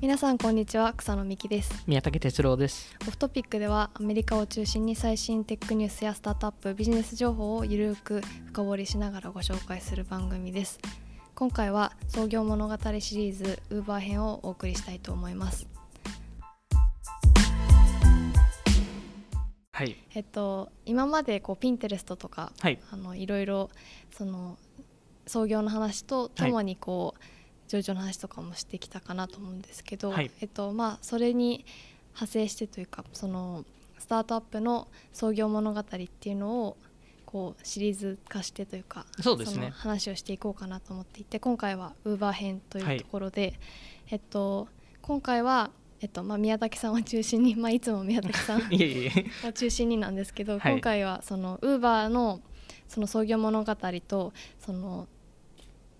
皆さんこんにちは草野美希です。宮武哲郎です。オフトピックではアメリカを中心に最新テックニュースやスタートアップビジネス情報をゆるく深掘りしながらご紹介する番組です。今回は創業物語シリーズウーバー編をお送りしたいと思います。はい。えっと今までこうピンテレストとか、はい。あのいろいろその創業の話とともにこう、上場の話とかもしてきたかなと思うんですけど、はい。えっとまあそれに派生してというかそのスタートアップの創業物語っていうのをこうシリーズ化してというかそうですね。の話をしていこうかなと思っていて今回はウーバー編とはいいうところで、えっと今回はえっとまあ、宮崎さんを中心に、まあ、いつも宮崎さん を中心になんですけど、はい。今回はそのウーバーのその創業物語とその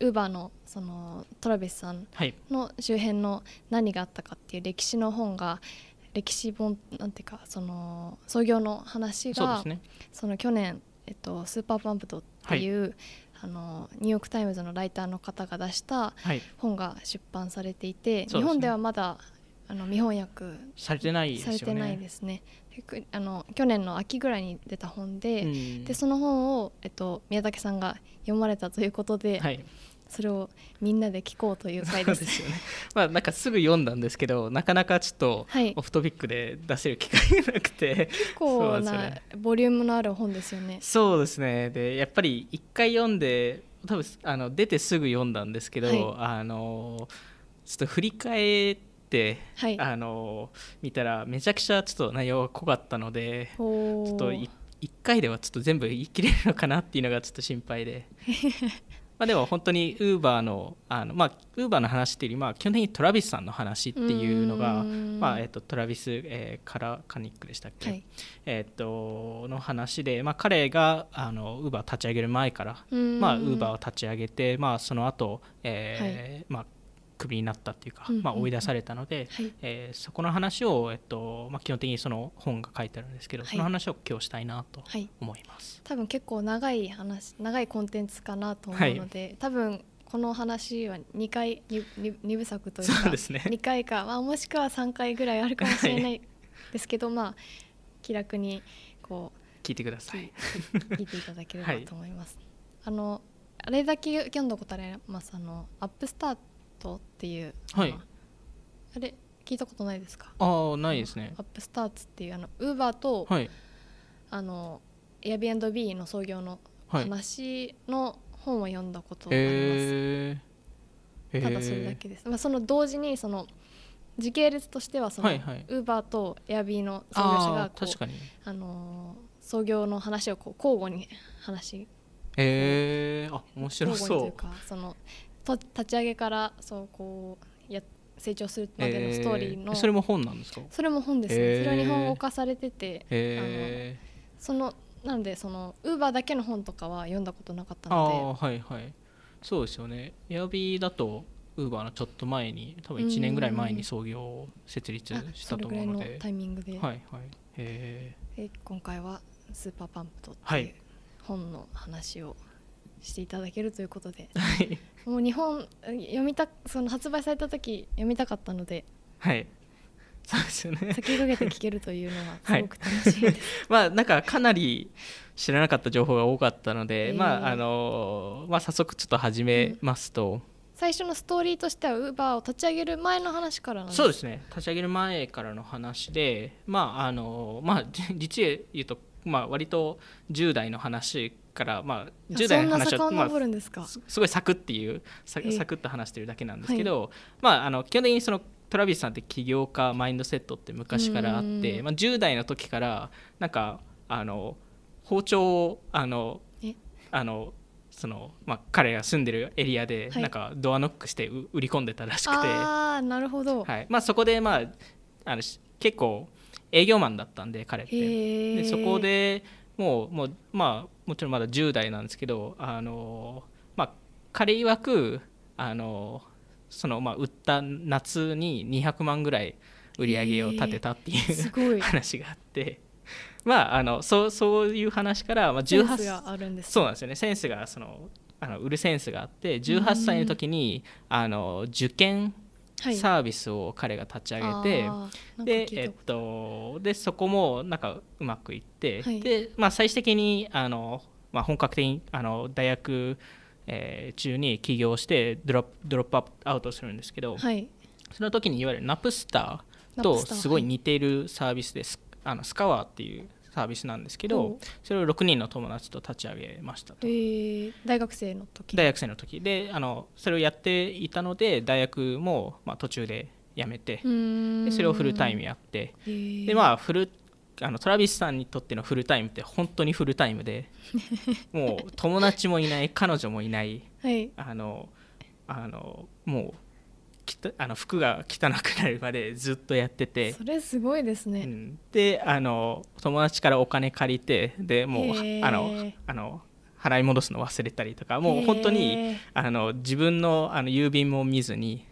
ウーバーのそのトラビスさんはい。の周辺の何があったかっていう歴史の本が歴史本なんていうかその創業の話がそね。その去年、えっと、 Super Pumped っていう、あのニューヨーク・タイムズのライターの方が出したはい。本が出版されていて、そうですね。日本ではまだあの未翻訳されてないですよね。されてないですね。あの去年の秋ぐらいに出た本で,、うん。でその本を、えっと、宮武さんが読まれたということで、はいそれをみんなで聞こうという回そうで。です。すよねまあなんかすぐ読んだんですけどなかなかちょっとはい。オフトピックで出せる機会がなくて。結構そうなね。ボリュームのある本ですよね。そうですね。でやっぱり一回読んで多分あの出てすぐ読んだんですけど、はい。あのちょっと振り返って、はい。あの見たらめちゃくちゃちょっと内容が濃かったのでちょっとい一回ではちょっと全部言い切れるのかなっていうのがちょっと心配で まあでも本当にウーバーのあのまあウーバーの話っていうよりまあ基本的にトラビスさんの話っていうのがまあえっとトラビス、えーカラカニックでしたっけ、はい。えっとの話でまあ彼があのウーバー立ち上げる前からまあウーバーを立ち上げてまあその後、えーまあクビになったっていうか、うんうんうんまあ、追い出されたので、はい。えーそこの話を、えっとまあ、基本的にその本が書いてあるんですけど、はいその話を今日したいなとはい。思います。多分結構長い話長いコンテンツかなと思うので、多分この話は2回 2, 部作というかそうね2回か、まあ、もしくは3回ぐらいあるかもしれない ですけど、まあ気楽にこ聞いてくださうい。聞いていただければと思います。あのあれだけ読んだことあります？あのアップスタートっていう、はいあれ聞いたことないですか？ああないですねアッ。プスターツっていうあのウーバーと、はいあの Airbnb の創業のはい。話の本を読んだことがあります、えー、ただそれだけです、まあ、その同時にその時系列としてはその、はいはいウーバーとエアビーの創業者あが確かに。あのー創業の話をこう交互に話えー、あ面交白そう。互にというかそのと立ち上げからそうこうや成長するまでのストーリーの、えそれも本なんですか？それも本です。ね、へー。それは日本語化されててえそのなんでそのウーバーだけの本とかは読んだことなかったのあはいはい。そうですよね。エアビーだとウーバーのちょっと前に多分1年ぐらい前に創業を設立したと思うので。タイミングで、はいはい。へで今回は「スーパーパンプト」ってはい。いう本の話をしていただけるということで。えはい。もう日本読みたその発売された時読みたかったので。はい。そうですよね。先駆けて聞けるというのはすはい。ごく楽しいです。まあなんかかなり知らなかった情報が多かったので、えーまああのまあ早速ちょっと始めますと、最初のストーリーとしてはウーバーを立ち上げる前の話からなんです。そうですね。立ち上げる前からの話でまああのまあじ実へ言うとまあ割と10代の話からまあ10代の話そんなはまあすごいサクっていうサええ。サクッと話してるだけなんですけど、まああの基本的にそのトラビスさんって起業家マインドセットって昔からあって、うんまあ、10代の時からなんかあの包丁をあのえ？あのその、まあ、彼が住んでるエリアではい。なんかドアノックしてう売り込んでたらしくて、ああなるほど、はい。まあ、そこで、まあ、あのし結構営業マンだったんで彼って。でそこでもうもう、まあ、もちろんまだ10代なんですけどあの、まあ、彼曰くあのその、まあ、売った夏に200万ぐらい売り上げを立てたっていうすごい。話があって、まあ、あのそうそういう話から、まあ、18センスがあるんですそうなんですよね。センスがそのあの売るセンスがあって18歳の時にあの受験はいサービスを彼が立ち上げて、あーなんかでえっとでそこもなんかうまくいって、はい。でまあ、最終的にあの、まあ、本格的にあの大学、えー中に起業してドロップドロップアウトするんですけど、はい。その時にいわゆるナプスターナとすごい似ているサービスです、あのスカワーっていうサービスなんですけどおそれを6人の友達と立ち上げましたと。えー、大学生の時。大学生の時。であのそれをやっていたので大学も、まあ、途中で辞めてでそれをフルタイムやって。へーでまあフルあのトラビスさんにとってのフルタイムって本当にフルタイムで もう友達もいない彼女もいないはい。あのあのもうきたあの服が汚くなるまでずっとやってて、それすごいですね、うん。であの友達からお金借りてでもうあのあの払い戻すの忘れたりとかもう本当にあの自分のあの郵便も見ずに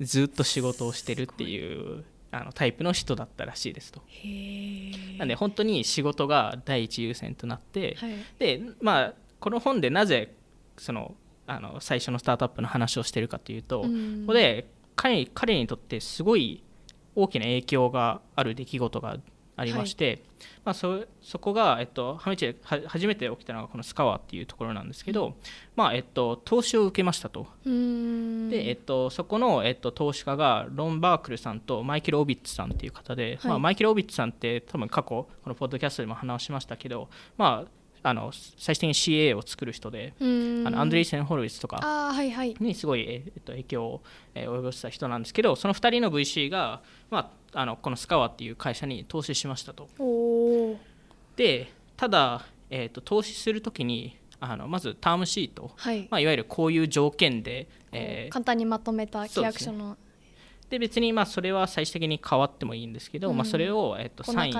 ずっと仕事をしてるっていうあのタイプの人だったらしいですと。なんで本当に仕事が第一優先となって、はい。でまあこの本でなぜそのあの最初のスタートアップの話をしてるかというと、うん。ここで彼彼にとってすごい大きな影響がある出来事がありまして、まあ、そそこが、えっと、ハミチでは初めて起きたのがこのスカワーっていうところなんですけど、まあえっと、投資を受けましたと。で、えっと、そこの、えっと、投資家がロン・バークルさんとマイケル・オビッツさんっていう方で、はい。まあ、マイケル・オビッツさんって多分過去このポッドキャストでも話しましたけど、まあ、あの最終的に CA を作る人で、あのアンドリーセン・ホルウィッツとかにすごい、えっと、影響をえー及ぼした人なんですけどその2人の VC が、まあ、あのこのスカワっていう会社に投資しましたと。でただ、えっと投資するときにあのまずタームシート、はい、まあ、いわゆるこういう条件で、えー簡単にまとめた契約書の、で別にまあそれは最終的に変わってもいいんですけど、うん。まあ、それを、えっとサイン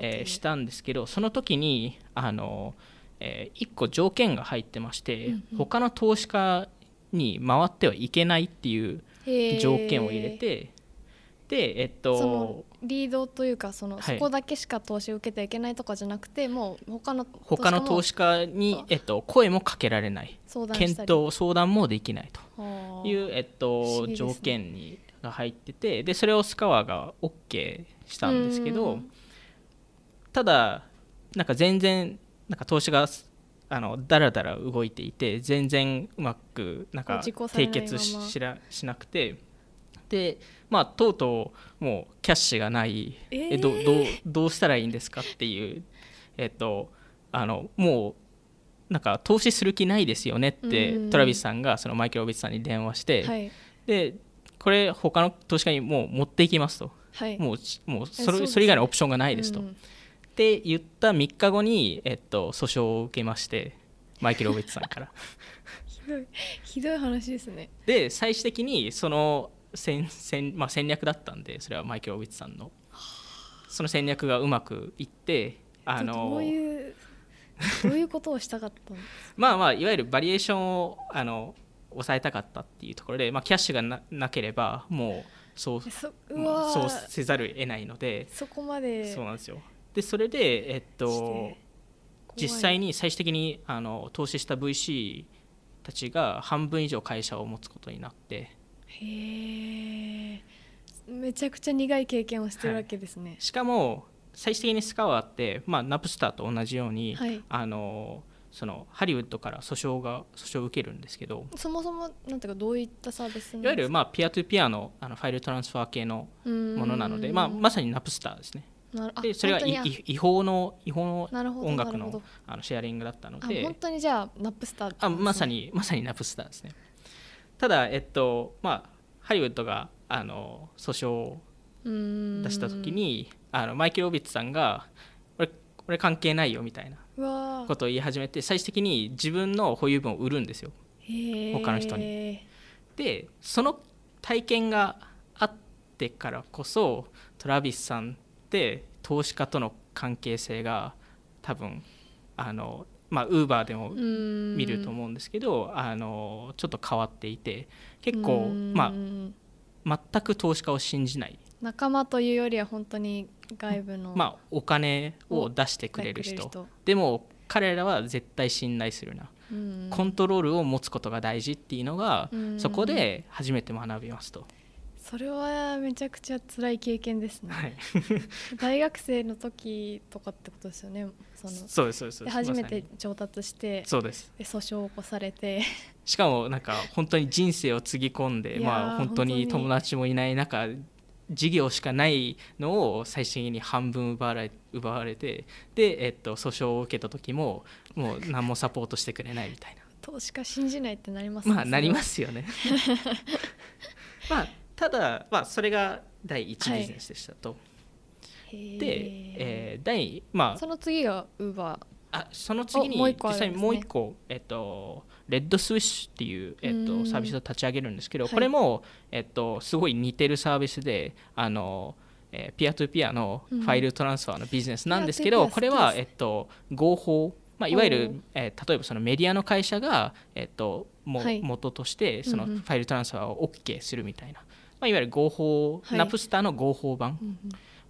えーしたんですけどその時にあの、え1個条件が入ってまして、うんうん。他の投資家に回ってはいけないっていう条件を入れてでえっとリードというかその、はい。そこだけしか投資を受けてはいけないとかじゃなくてもう他の他の投資家に、えっと、声もかけられない。検討相談もできないとはあ。いう、えっ不と条件にが入っててでそれをスカワが OK したんですけうどん。ただなんか全然なんか投資があのだらだら動いていて全然うまくなんか締結しらしなくてでまあとうとうもうキャッシュがないえー。えどどうどうしたらいいんですかっていうえっとあのもうなんか投資する気ないですよねってうん。トラビスさんがそのマイケル・オビッツさんに電話して、はい。でこれ他の投資家にもう持っていきますと。はい。もうしもうそれそれ以外のオプションがないですと、っうん。て言った3日後に、えっと、訴訟を受けましてマイケル・オビッツさんから。ひどい。ひどい話ですね。で最終的にその戦戦、まあ、戦略だったんでそれはマイケル・オビッツさんの。その戦略がうまくいってあのどういうどういうことをしたかったの？まあまあいわゆるバリエーションをあの抑えたかったっていうところで、まあ、キャッシュがななければもうそうえそううまあわーそうせざるを得ないのでそこまで。そうなんですよ。でそれでえっと実際に最終的にあの投資した VC たちが半分以上会社を持つことになってへえめちゃくちゃ苦い経験をしてるわけですね、しかも最終的にスカワーって、まあ、ナプスターと同じように、はい。あのそのハリウッドから訴訟が訴訟を受けるんですけどそもそもなんていうかどういったサービスいわゆる、まあ、ピアトゥピアのあのファイルトランスファー系のものなので、まあ、まさにナプスターですね。なるあでそれがい本当にい違法の違法の音楽のあのシェアリングだったのあで本当にじゃあナップスターあまさににまさにナプスターですね。ただえっとまあハリウッドがあの訴訟を出した時にあのマイケル・オビッツさんが俺俺関係ないよみたいなことを言い始めて最終的に自分の保有分を売るんですよ。ー。他の人に。でその体験があってからこそトラビスさんって投資家との関係性が多分あのまあウーバーでも見見ると思うんですけど、あのちょっと変わっていて結構まあ全く投資家を信じない、仲間というよりは本当に外部のまあ、お金を出してくれる人。でも彼らは絶対信頼するな、うん。コントロールを持つことが大事っていうのが、うん。そこで初めて学びますと。それはめちゃくちゃ辛い経験ですね、はい、大学生の時とかってことですよね。そのそうですそうです。で初めてまさに。調達してそうです。で訴訟を起こされて。しかもなんか本当に人生をつぎ込んでまあ本当に。友達もいない中事業しかないのを最終的に半分奪われ奪われてで、えっと、訴訟を受けた時ももう何もサポートしてくれないみたいな。投資家信じないってなりますね。まあなりますすよね。まあ ただ、まあ、それが第一はいビジネスでしたと、へー。で、えー第まあその次がウーバあその次におもう一個あ実際にもう一個、えっと、レッドスウィッシュっていう、えっと、うん。サービスを立ち上げるんですけど、はい。これも、えっと、すごい似てるサービスであの、えーピアトゥピアのファイルトランスファーのビジネスなんですけど、これは、えっと、合法、まあ、いわゆおるー、えー例えばそのメディアの会社が、えっと、もはい。元としてそのファイルトランスファーを OK するみたいな、まあ、いわゆる合法、はい。ナプスターの合法版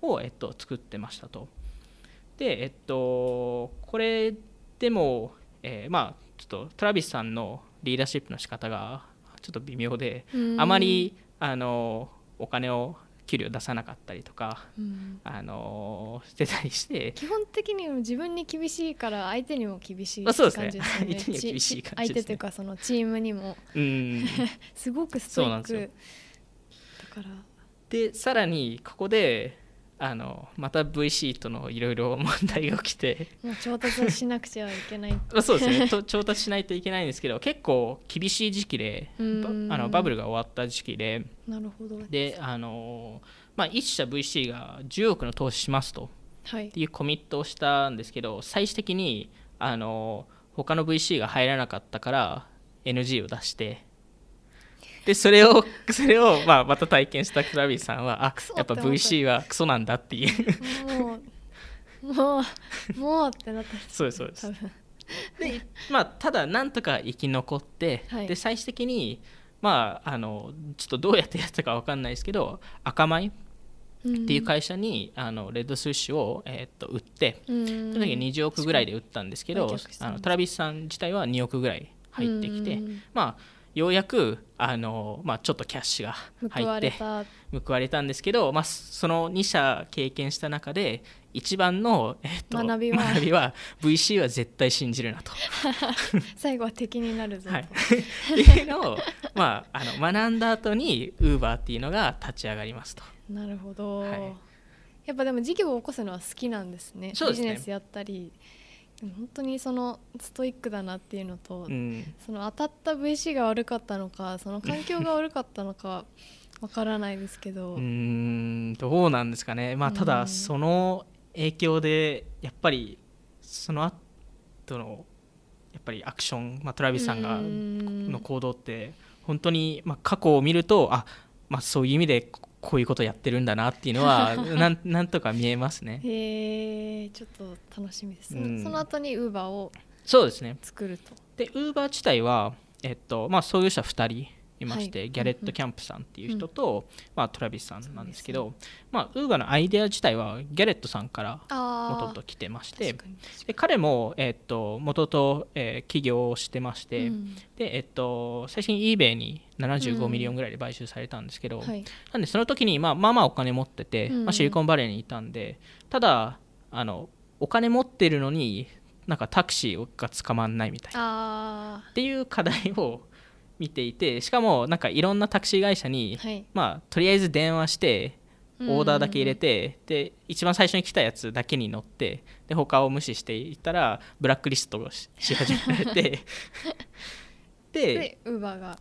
を、えっと、作ってましたと。で、えっと、これでも、えーまあ、ちょっとトラビスさんのリーダーシップの仕方がちょっと微妙で、うん。あまりあのお金を給料出さなかったりとか、うん。あのしてたりして、基本的に自分に厳しいから相手にも厳しい感じですよね。相手厳しい感じね。ち相手というかそのチームにも。うん、すごくストイック。だから。でさらにここであのまた VC とのいろいろ問題が起きて。もう調達しなくちゃいけないまあそうですね。と調達しないといけないんですけど結構厳しい時期であのバブルが終わった時期で。なるほど。であの、まあ、一社 VC が10億の投資しますと。はい。っていうコミットをしたんですけど最終的にあの他の VC が入らなかったから NG を出してでそれをそれを、まあ、また体験したクラビーさんはあやっぱ VC はクソなんだっていう。もうもうもうってなった。そうですそうです。で、まあ、ただなんとか生き残って、はい。で最終的に、まあ、あのちょっとどうやってやったか分かんないですけど赤米っていう会社に、あのレッドスイッシュを、えーっと売ってうん。その時20億ぐらいで売ったんですけど、あのトラビスさん自体は2億ぐらい入ってきて、うん。まあようやくあの、まあ、ちょっとキャッシュが入って報われた。んですけど、まあ、その2社経験した中で一番の、えっと学びは。学びは VC は絶対信じるなと。最後は敵になるぞと、はい、っていうのを、まあ、あの学んだ後に Uber っていうのが立ち上がりますと。なるほど、はい。やっぱでも事業を起こすのは好きなんですね。そうですね。ビジネスやったりでも本当にそのストイックだなっていうのと、うん。その当たった VC が悪かったのかその環境が悪かったのかわからないですけど、うーんどうなんですかね、まあ、たうん。だその影響でやっぱりその後のやっぱりアクション、まあ、トラビスさんがうん。の行動って本当に、まあ、過去を見るとあ、まあ、そういう意味でここういうことやってるんだなっていうのは なんなんとか見えますね。へえちょっと楽しみです、うん。その後に Uber をそうですね。作ると。で Uber 自体は、えっとまあ、創業者2人いまして、はい。ギャレット・キャンプさんっていう人と、まあ、トラビスさんなんですけど、まあ、Uber のアイデア自体はギャレットさんからあ元々来てましてで彼も、えっと元々、えー起業をしてまして、うん。でえっと、最初に eBay に75うん。 million ぐらいで買収されたんですけど、はい。なんでその時に、まあ、まあまあお金持ってて、うん。まあ、シリコンバレーにいたんでただあのお金持ってるのになんかタクシーが捕まんないみたいな。あっていう課題を 見ていてしかもなんかいろんなタクシー会社に、ーはい。まあ、とりあえず電話してオーダーだけ入れて、で一番最初に来たやつだけに乗ってで他を無視していったらブラックリストをしし始められて でで Uber が。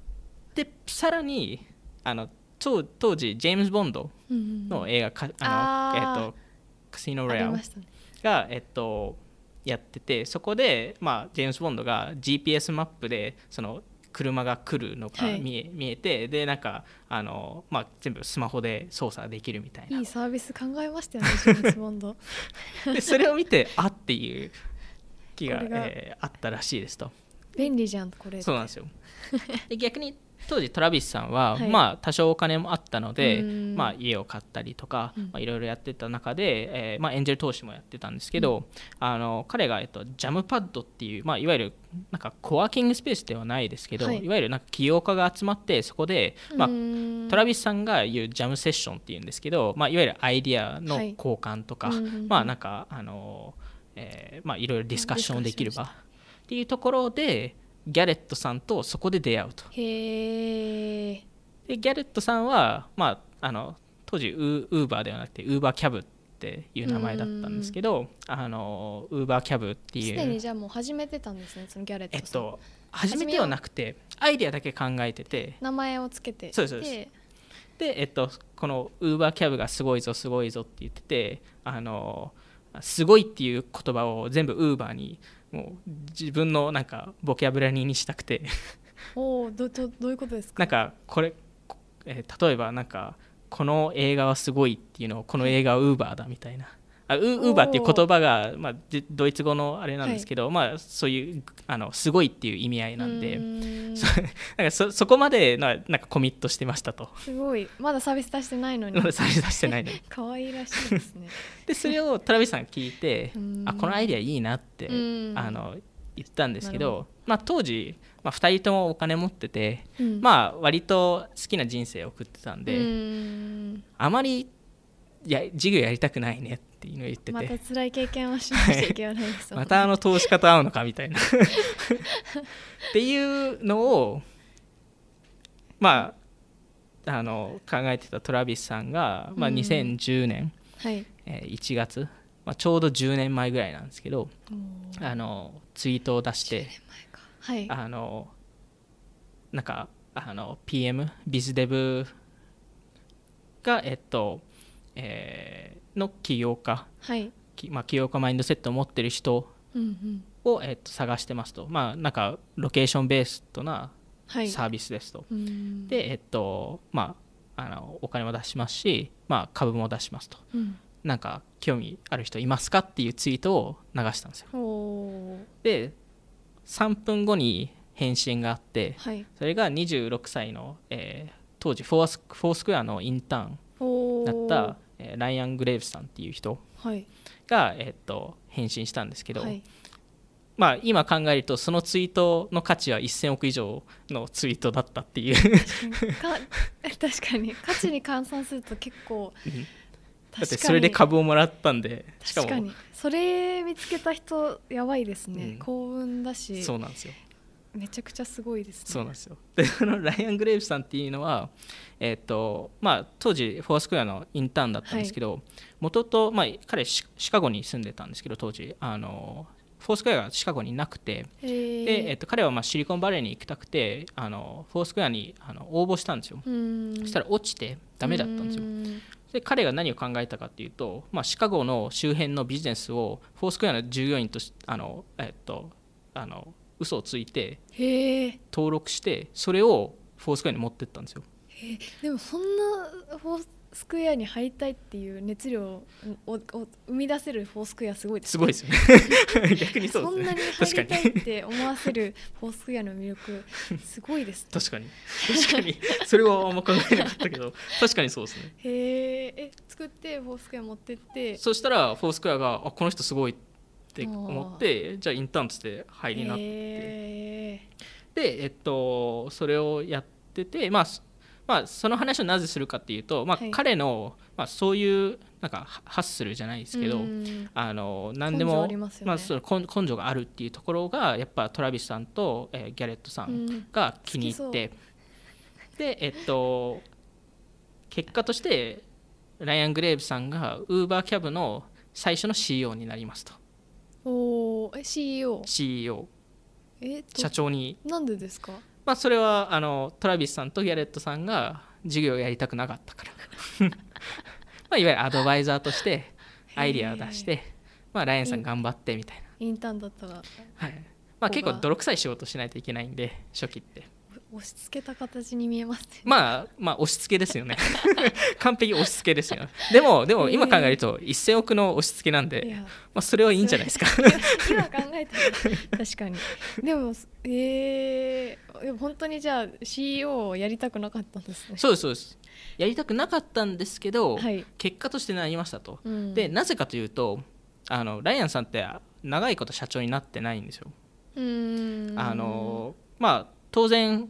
でさらにあの当当時ジェームズ・ボンドの映画かあの、あー。えっとカシノあロヤルりましたね。が、えっと、やっててそこで、まあ、ジェームズ・ボンドが GPS マップでその車が来るのがはい。見え,、見えてでなんかあの、まあ、全部スマホで操作できるみたいな。いいサービス考えましたよねジェームズボンド。でそれを見てあっていう気がえーあったらしいですと。便利じゃんこれそうなんですよ。で逆に当時トラビスさんは、はい。まあ多少お金もあったので、うん。まあ、家を買ったりとかいろいろやってた中で、えーまあ、エンジェル投資もやってたんですけど、あの彼が、えっと、ジャムパッドっていう、まあ、いわゆるなんかコワーキングスペースではないですけど、はい。い、わゆるなんか起業家が集まってそこで、まあ、うんトラビスさんが言うジャムセッションっていうんですけど、まあ、いわゆるアイディアの交換とか、はいうんうんうん。まあなんかあの、えーまあ、いろいろディスカッションできる場っていうところでギャレットさんとそこで出会うと。へえでギャレットさんは、まあ、あの当時ウーバーではなくてウーバーキャブっていう名前だったんですけどあのウーバーキャブってすいう。でにじゃあもう始めてたんですねそのギャレットさん、えっと初めてはなくてアイデアだけ考えてて。名前をつけて。そうですそうです。で、えっと、このウーバーキャブがすごいぞすごいぞって言っててあのすごいっていう言葉を全部ウーバーにもう自分のなんかボキャブラリーにしたくて。おおどどどういうことですか？なんかこれ、こえー例えばなんかこの映画はすごいっていうのをこの映画はウーバーだみたいなあウウー。バーっていう言葉が、まあ、じドイツ語のあれなんですけど、まあ、そういうあのすごいっていう意味合いなんでそなんかそそこまでななんかコミットしてましたと。すごい。まだサービス出してないのに。まだサイズ出してないのに。可愛らしいですね。でそれをトラビスさんが聞いてうん。あこのアイデアいいなってうん。あの言ったんですけど、まあ、当時、まあ、2人ともお金持ってて、うん。まあ割と好きな人生を送ってたんで、あまりや授業やりたくないねっていうのを言ってまてた辛い経験をしなくちゃいけないですまたあの投資家と会うのかみたいな。っていうのをまああの考えてたトラビスさんが、まあ、うん。2010年、はい。えー1月、まあ、ちょうど10年前ぐらいなんですけどあのツイートを出してはい。あのなんかあの PM ビズデブがえっと、えーの起業家はい。きまあ、起業家マインドセットを持ってる人うんうん。を、えっと、探してますと。まあなんかロケーションベーストなはい。サービスですと、うん。でえっとまああのお金も出しますし、まあ、株も出しますと。うん。なんか興味ある人いますかっていうツイートを流したんですよ。で3分後に返信があってはい。それが26歳の、えー当時フォースフォースクエアのインターンだった、えーライアン・グレーブスさんっていう人はい。が、えっと返信したんですけど、はい。まあ、今考えるとそのツイートの価値は1000億以上のツイートだったっていう。か確かに。価値に換算すると結構だ確かに。ってそれで株をもらったんでしかも。確かに。それ見つけた人やばいですね、うん。幸運だし。そうなんですよめちゃくちゃすごいですね。そうなんですよ。でそのライアン・グレーブスさんっていうのは、えっとまあ、当時フォースクエアのインターンだったんですけど、元と、まあ、彼シシカゴに住んでたんですけど当時あのフォースクエアがシカゴになくてで、えっと、彼はまあシリコンバレーに行きたくてあのフォースクエアにあの応募したんですよ、うん。そしたら落ちてダメだったんですよ。うん。で彼が何を考えたかっていうと、まあ、シカゴの周辺のビジネスをフォースクエアの従業員としあの、えっと、あの嘘をついて登録してそれをフォースクエアに持ってったんですよ。でもそんなフォースクエアに入りたいっていう熱量をを生み出せるフォースクエアすごいですすごいですよ。ね 逆にそうですね。そんなに入りたいって思わせるフォースクエアの魅力すごいですね。確かに。確かに。それはあんま考えなかったけど確かにそうですね。へえ。え作ってフォースクエア持ってって。そしたらフォースクエアがあこの人すごいって思ってじゃあインターンつって入りなって。へでえっとそれをやっててまあそまあ、その話をなぜするかっていうと、まあはい。彼の、まあ、そういうなんかハハッスルじゃないですけど、うん。あの何でもね。まあ、その根根性があるっていうところがやっぱトラビスさんと、えーギャレットさうん。んが気に入って、でえっと結果としてライアン・グレーブさんがウーバーキャブの最初の CEO になりますとおーえ CEO CEO えと社長に、なんでですか？まあ、それはあのトラビスさんとギャレットさんが授業をやりたくなかったから。まあいわゆるアドバイザーとしてアイディアを出して、まあ、ライアンさん頑張ってみたいな。インターンだったら。はい。まあ、結構泥臭い仕事しないといけないんで初期って押し付けた形に見えますね。まあまあ押し付けですよね。完璧押し付けですよ。でもでも今考えると1000億の押し付けなんで、まあ、それはいいんじゃないですか。今考えたら確かに。でもえー、でも本当にじゃあ CEO をやりたくなかったんですね。そうですそうです。やりたくなかったんですけど、はい、結果としてなりましたと、うん。でなぜかというとあのライアンさんって長いこと社長になってないんですよ、うーん。あのまあ当然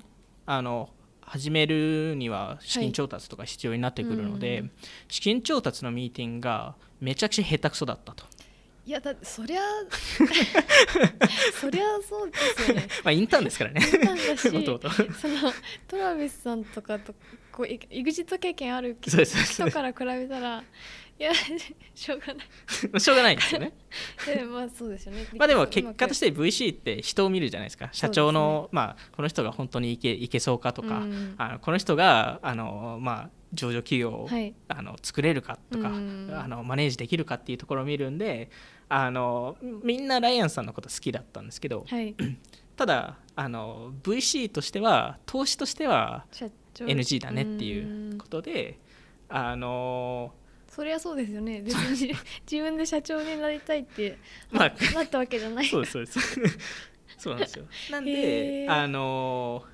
あの始めるには資金調達とか必要になってくるので、うん資金調達のミーティングがめちゃくちゃ下手くそだったと、いやだそりゃ そりゃそうですよね。まあインターンですからね。なんだしもともとそのトラビスさんとかとこうエエグジット経験ある人から比べたらいや しょうがない。しょうがないですよね。でまあそうですよね。まあでも結果としてて VC って人を見るじゃないですか。社長のまあこの人が本当にいけいけそうかとか、うん。あのこの人があのまあ上場企業を、はい。あの作れるかとか、うん。あのマネージできるかっていうところを見るんであのみんなライアンさんのこと好きだったんですけどはい。ただあの VC としては投資としては NG だねっていううんことであのそりゃそうですよね。別に自分で社長になりたいって まあなったわけじゃない。そうですそうです。そうなんですよ。なんであの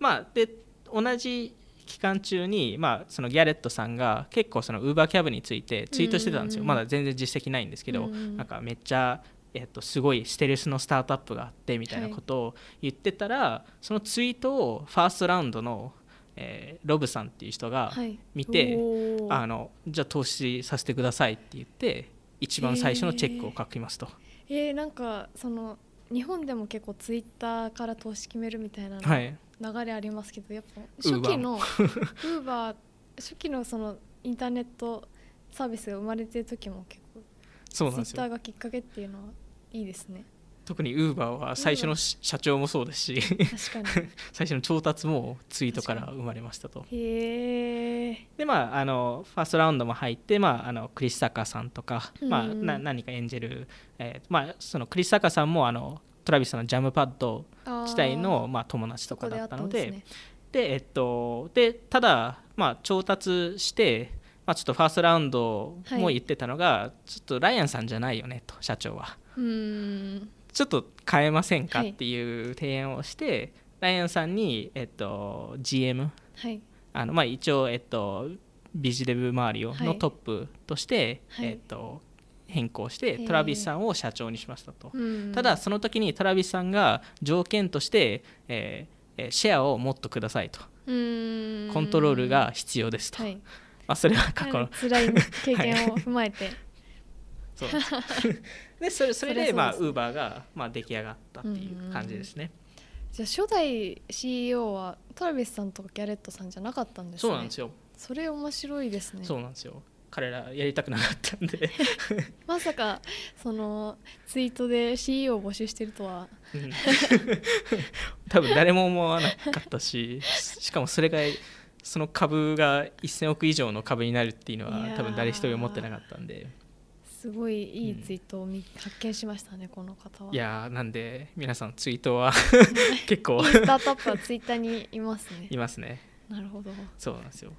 まあで同じ期間中に、まあ、そのギャレットさんが結構そのウーバーキャブについてツイートしてたんですよ、うんまだ全然実績ないんですけど、うん。なんかめっちゃ、えっと、すごいステルスのスタートアップがあってみたいなことを言ってたら、そのツイートをファーストラウンドの、えーロブさんっていう人がはい。見て、おー。あのじゃあ投資させてくださいって言って一番最初のチェックを書きますと。えー、なんかその日本でも結構ツイッターから投資決めるみたいなはい。流れありますけど、やっぱ初期のウーバー。初期のそのインターネットサービスが生まれてる時も結構ツイッターがきっかけっていうのはいいですね特にウーバーは最初のし社長もそうですし 最初の調達もツイートから生まれましたと。でまああのファーストラウンドも入って、まあ、あのクリス・サカさんとか、まあ、うん。な何かエンジェル、えーまあ、そのクリス・サカさんもあのトラビスさんのジャムパッド自体のまあ、友達とかだったのでね。で、えっと、でただ、まあ、調達して、まあ、ちょっとファーストラウンドも言ってたのが、ちょっとライアンさんじゃないよねと社長はちょっと変えませんかはいっていう提案をして、ライアンさんに、えっと、GM はい。あの、まあ、一応、えっと、ビジデブ周りをはい。のトップとして、はい。えっと、変更してー。トラビスさんを社長にしましたと。うんただその時にトラビスさんが条件として、えーえーシェアをもっとくださいと。コントロールが必要ですと、はい。まあ、それは過去の。辛い経験を踏まえて、そうでそれそれでウーバーがまあ出来上がったっていう感じですね、じゃあ初代 CEO はトラビスさんとかギャレットさんじゃなかったんですね。そうなんですよ。それ面白いですね。そうなんですよ。彼らやりたくなかったんで、まさかそのツイートで CEO を募集してるとは。うん。多分誰も思わなかったししかもそれがその株が1000億以上の株になるっていうのは多分誰一人思ってなかったんですごいいいツイートを見、発見しましたねこの方は。いやーなんで皆さんツイートは 結構。いいスタートアップはツイッターにいますね。いますね。なるほど。そうなんですよ。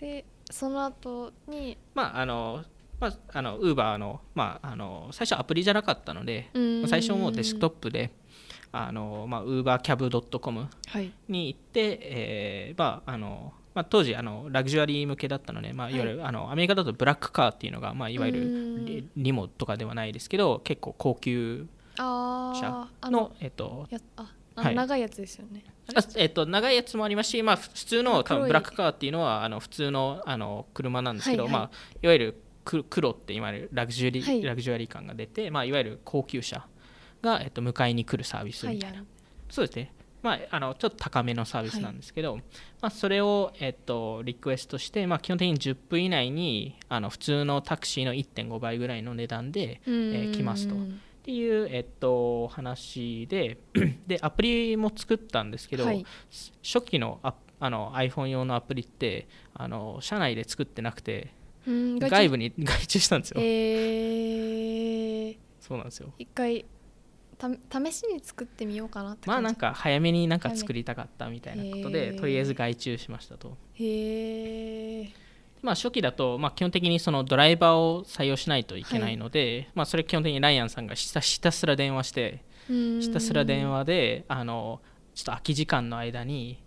でその後にまああのまああのウーバーのまああの最初アプリじゃなかったので最初もうデスクトップであのまあウーバーキャブ .com はい。に行って、えーまああのまあ、当時あのラグジュアリー向けだったので、まあ、い。わゆる、あのアメリカだとブラックカーっていうのが、まあ、いわゆうるん。リリモとかではないですけど結構高級あ車ののえっとはい。長いやつですよね。えっと、長いやつもありますし、まあ、ふ普通の多分ブラックカーっていうのはあの普通のあの車なんですけど、はいはい。まあ、いわゆるく黒っていわゆるラグジュアリー、はい。ラグジュアリー感が出て、まあ、いわゆる高級車が、えっと、迎えに来るサービスみたいな、はいそうですね、まあ、あのちょっと高めのサービスなんですけど、まあ、それを、えっと、リクエストして、まあ、基本的に10分以内にあの普通のタクシーの1.5倍ぐらいの値段で、えー来ますと。っていう、えっと、話で でアプリも作ったんですけど、はい。初期のアあの iPhone 用のアプリってあの社内で作ってなくて外部に 外注したんですよ、えー、そうなんですよ。一回た試しに作ってみようかなってまあなんか早めになんか作りたかったみたいなことでとりあえず外注しましたと。へえまあ初期だとまあ基本的にそのドライバーを採用しないといけないので、まあそれ基本的にライアンさんがひたひたすら電話してひたすら電話であのちょっと空き時間の間に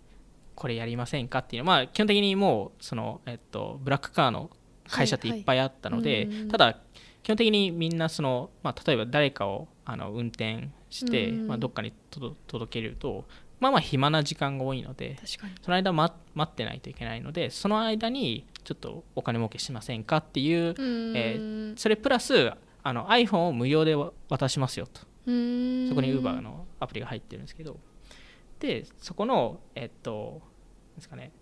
これやりませんかっていうのは、まあ、基本的にもうその、えっと、ブラックカーの会社っていっぱいあったので、はいはい。うん。ただ基本的にみんなその、まあ、例えば誰かをあの運転して、うんまあ、どっかに届届けるとまあまあ暇な時間が多いのでその間待待ってないといけないのでその間にちょっとお金儲けしませんかっていう、えーそれプラスあの iPhone を無料で渡しますよと。そこに Uber のアプリが入ってるんですけど。でそこのえっとですかね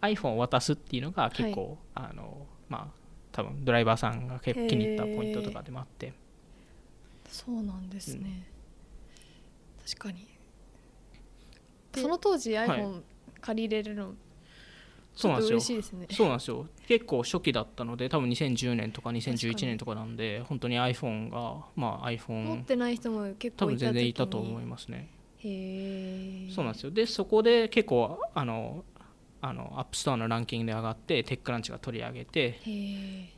iPhone を渡すっていうのが結構、あのまあ多分ドライバーさんが結構気に入ったポイントとかでもあってそうなんですね、確かに。でその当時はい。iPhone 借りれるのちょっとそうなんですよ。嬉しいですね。そうなんですよ。結構初期だったので多分2010年とか2011年とかなんで本当に iPhone がまあ持っ iPhone てない人も結多分構いた時に。全然いたと思いますね。へえそうなんですよ。でそこで結構あのあのアップストアのランキングで上がってテックランチが取り上げて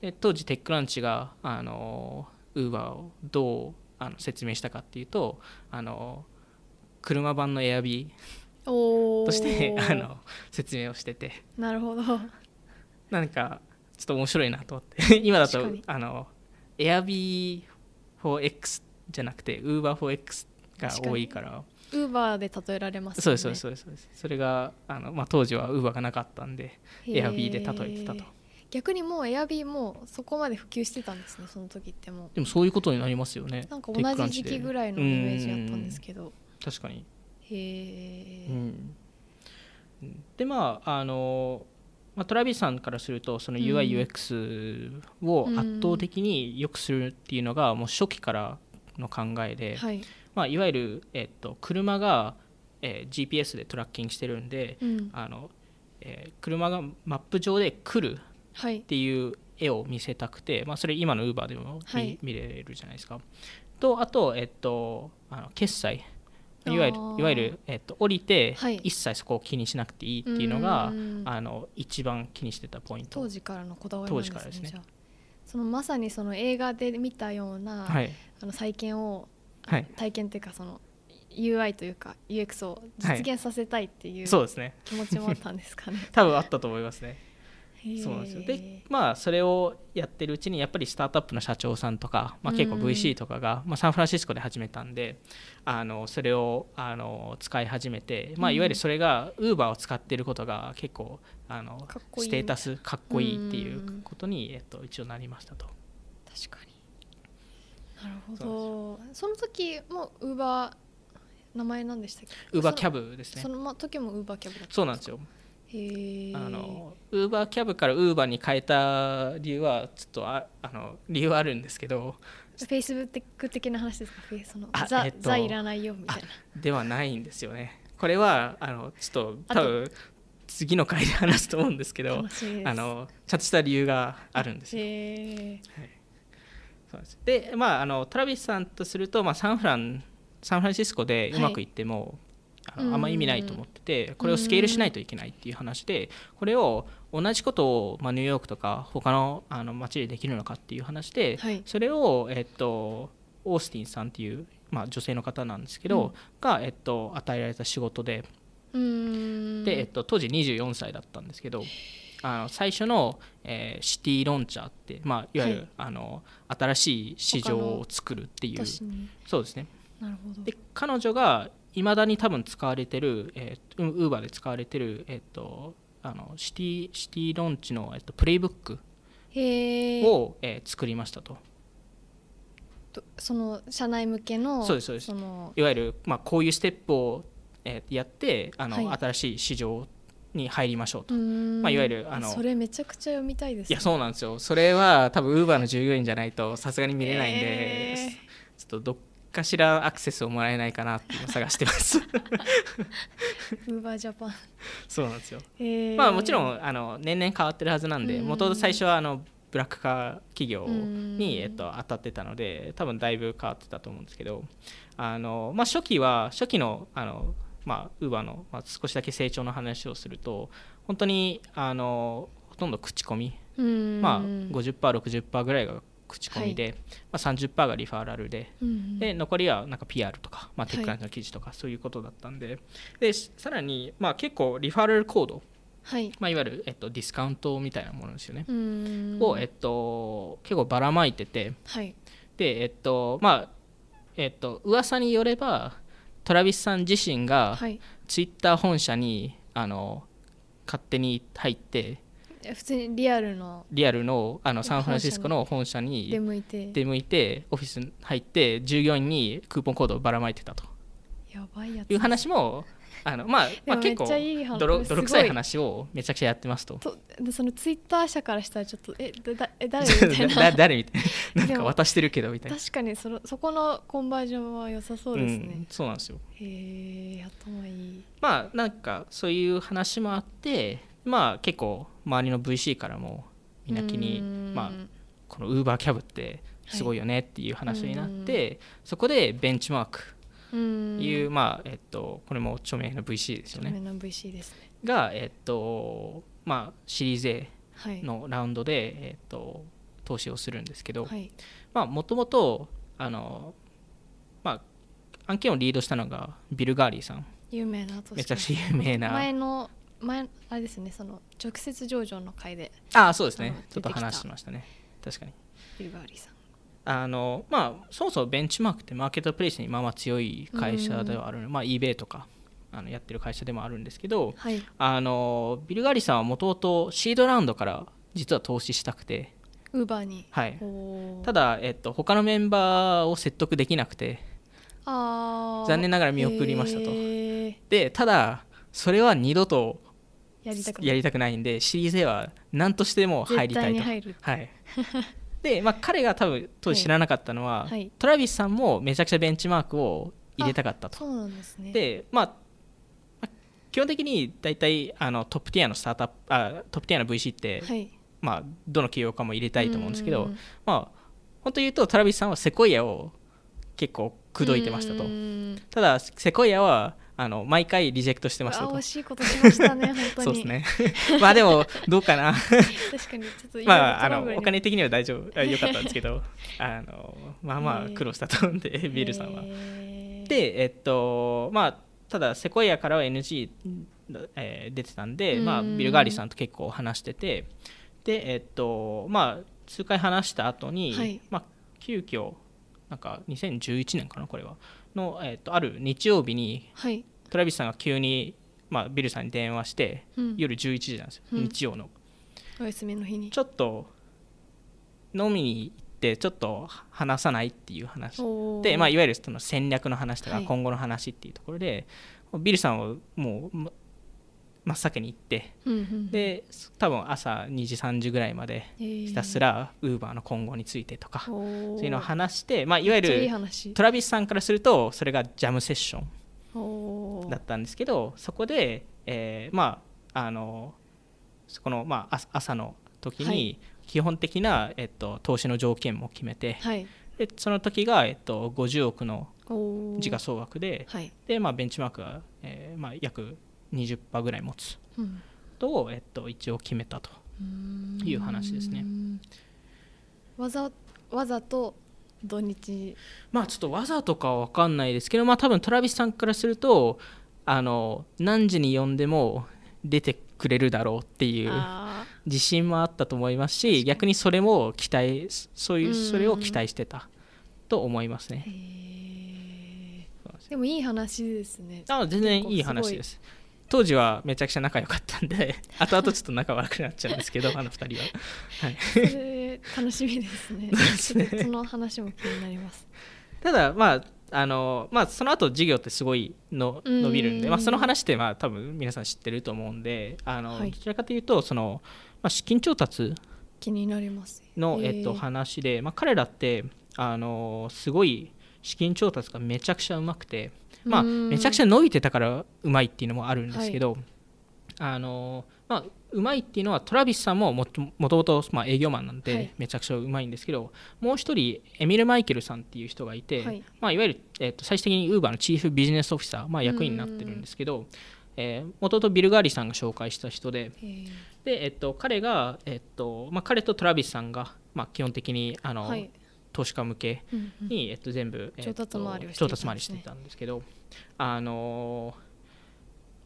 で当時テックランチがあの Uber をどうあの説明したかっていうとあの車版の Airb おおとしてあの説明をしてて。なるほど。なんかちょっと面白いなと思って。今だと確かに。あの Airb4X じゃなくて Uber4X が多いから。ウーバーで例えられますそうよね。ですそうですそうですそうです。それがあの、まあ、当時は Uber がなかったんでへー。Airb で例えてたと逆にもうエアビーもそこまで普及してたんですねその時ってもでもそういうことになりますよねなんか同じ時期ぐらいのイメージだったんですけど。確かに。へえうん。でまああの、まあ、トラビスさんからするとそのうん。UIUX を圧倒的に良くするっていうのがもう初期からの考えで、はい。まあ、いわゆる、えっと、車が、えー GPS でトラッキングしてるんでうん。あの、えー車がマップ上で来るはいっていう絵を見せたくて、まあ、それ今の Uber でも見,、はい。見れるじゃないですか。とあと、えっと、あの決済。いわゆるいわゆる、えっと、降りて、はい。一切そこを気にしなくていいっていうのがうん。あの一番気にしてたポイント。当。時からのこだわりなんですね当時からですね。そのまさにその映画で見たような、はい。あの再建を、はい。体験というかその UI というか UX を実現させたいっていうそうですね。気持ちもあったんですかね。多分あったと思いますね。そうなんですよ。でまあそれをやってるうちにやっぱりスタートアップの社長さんとか、まあ、結構うん VC とかが、まあ、サンフランシスコで始めたんであのそれをあの使い始めて、まあ、うん。いわゆるそれが Uber を使ってることが結構あのステータスかっこいいっていううんことに、えっと、一応なりましたと。確かに。なるほど。その時もウーバー名前なんでしたっけ？Uber キャブですね。その時もウーバーキャブそうなんですよあの Uber キャブから Uber に変えた理由はちょっとああの理由はあるんですけど。フェイスブック的な話ですか？そのあザ,、えっとザいらないよみたいな。ではないんですよね。これはあのちょっと多分次の回で話すと思うんですけどあのちゃんとした理由があるんですよ。へえそうです。でまああのトラビスさんとすると、まあ、サンフランサンフランシスコでうまくいっても、あうあんま意味ないと思っててこれをスケールしないといけないっていう話でこれを同じことを、まあ、ニューヨークとか他のあの街でできるのかっていう話で、はい。それを、えっと、オースティンさんっていう、まあ、女性の方なんですけど、うん。が、えっと、与えられた仕事でで、えっと、当時24歳だったんですけどあの最初の、えーシティロンチャーって、まあ、いわゆる、はい。あの新しい市場を作るっていう。そうですね。なるほど。で彼女がいまだに多分使われてる、えー、ウーバーで使われてる、えっとあのシティシティロンチの、えっと、プレイブックを、えー作りましたと。とその社内向けのそうですそうです。いわゆる、まあ、こういうステップを、えーやってあの、はい。新しい市場に入りましょうと、まあいわゆるあのそれめちゃくちゃ読みたいですいやそうなんですよ。それは多分ウーバーの従業員じゃないとさすがに見れないんで、えちょっとどっかしらアクセスをもらえないかなって今探してます。ウーバージャパン。そうなんですよ。へえまあもちろんあの年々変わってるはずなんでうん。元々最初はあのブラックカー企業うん。に、えっと、当たってたので多分だいぶ変わってたと思うんですけどあの、まあ、初期は初期のあのまあ、ウーバーの、まあ、少しだけ成長の話をすると本当にあのほとんど口コミ、まあ、50%60% ぐらいが口コミで、まあ、30%がリファラルでうんで残りはなんか PR とか、まあ、テッククランチの記事とかそういうことだったんで,、でさらに、まあ、結構リファラルコード、はい。まあ、いわゆる、えっと、ディスカウントみたいなものですよね、うん。を、えっと、結構ばらまいてて。はい。でえっとまあえっと噂によればトラビスさん自身がはい。ツイッター本社にあの勝手に入ってえ普通にリアルのリアルのあのサンフランシスコの本社出に向いて。出向いてオフィスに入って従業員にクーポンコードをばらまいてたと。やばいやつ。いう話もあの、まあ、まあ結構泥臭い話をめちゃくちゃやってますと。とでそのツイッター社からしたらちょっとえだだえ 誰？みたいな。だ誰？みたいな。なんか渡してるけどみたいな。確かにそのそこのコンバージョンは良さそうですね。ん、、そうなんですよ。へえやったまいい。まあなんかそういう話もあってまあ結構周りの VC からもみんな気にまあこの Uber キャブってすごいよねっていう話になって、そこでベンチマークうん。いう、まあえっとこれも著名な VC ですよね。著名な VC ですね。がえっとまあシリーズ A はい。のラウンドで、えっと投資をするんですけど、もともとあのまあ案件をリードしたのがビル・ガーリーさん。有名なめちゃくちゃ有名な。前の前あれですねその直接上場の会でああそうですね。ちょっと話してましたね。確かに。ビル・ガーリーさん。あのまあそもそもベンチマークってマーケットプレイスにまあまあ強い会社ではある、まあ eBay とかあのやってる会社でもあるんですけどはい。あのビル・ガーリーさんはもともとシードラウンドから実は投資したくてウーバーに。はい。ただ、えっと、他のメンバーを説得できなくて残念ながら見送りましたと。でただそれは二度とやりたくやりたくないんでシリーズ A は何としても入りたいと。はい。で、まあ、彼が多分当時知らなかったのは、はい。トラビスさんもめちゃくちゃベンチマークを入れたかったと。そうなんですね。で、まあ、まあ基本的に大体あのトップティアのスタートアップあトップティアの VC って、はい。まあ、どの企業かも入れたいと思うんですけど、うんまあ本当言うとトラビスさんはセコイアを結構口説いてましたと。うん。ただセコイアはあの毎回リジェクトしてましたと。あ惜しいことしましたね本当に。そうですね。まあでもどうかな。確かにちょっとまああのお金的には大丈夫。あ良かったんですけど。あのまあまあ苦労したと思うんでビルさんは。でえっとまあただセコイアからは NG、えー出てたんで、まあ、うんビル・ガーリーさんと結構話してて。でえっとまあ数回話した後に、はい。まあ急遽なんか2011年かなこれは。の、えっとある日曜日にはいトラビスさんが急に、まあ、ビルさんに電話して、うん。夜11時なんですよ、うん。日曜の。お休みの日に。ちょっと飲みに行ってちょっと話さないっていう話。で、まあ、いわゆるその戦略の話とかはい。今後の話っていうところで、ビルさんをもうま真っ先に行ってうんうんで多分朝2時3時ぐらいまでひたすらウーバーの今後についてとか、そうそういうのを話して、まあ、いわゆる話。トラビスさんからするとそれがジャムセッションだったんですけどそこで、えーまああのそこの、まあ、朝朝の時はに基本的な、えっと、投資の条件も決めてはい。でその時が、えっと、50億の時価総額ではい。で、まあ、ベンチマークが、えーまあ、約20%ぐらい持つうん。えっと、一応決めたという話ですね。わざわざと土日まあちょっとわざとかは分かんないですけどまあ多分トラビスさんからするとあの何時に呼んでも出てくれるだろうっていうあ自信もあったと思いますし逆にそれも期待そういううん。それを期待してたと思いますね。でもいい話ですね。あ全然いい話です。当時はめちゃくちゃ仲良かったんで 後々ちょっと仲悪くなっちゃうんですけどあの二人は。はい楽しみですね。その話も気になります。ただまああのまあ、その後事業ってすごいのうん。伸びるんで、まあ、その話ってまあ多分皆さん知ってると思うんであの、はい。どちらかというとその、まあ、資金調達気になります。の、えっと、話で、まあ、彼らってあのすごい資金調達がめちゃくちゃうまくて、まあ、うん。めちゃくちゃ伸びてたからうまいっていうのもあるんですけど、あのまあ、うまいっていうのはトラビスさんももともともとまあ営業マンなんで、はい。めちゃくちゃうまいんですけどもう一人エミル・マイケルさんっていう人がいて、はい。いまあ、いわゆる、えっと最終的にウーバーのチーフビジネスオフィサー、まあ、役員になってるんですけど、えー、元々ビル・ガーリーさんが紹介した人でで、えっと、彼が、えっとまあ、彼とトラビスさんが、まあ、基本的にあの、はい。投資家向けうんうん。に、えっと、全部、えっと調達回りをしていたんですね。調達回りしてたんですけどあの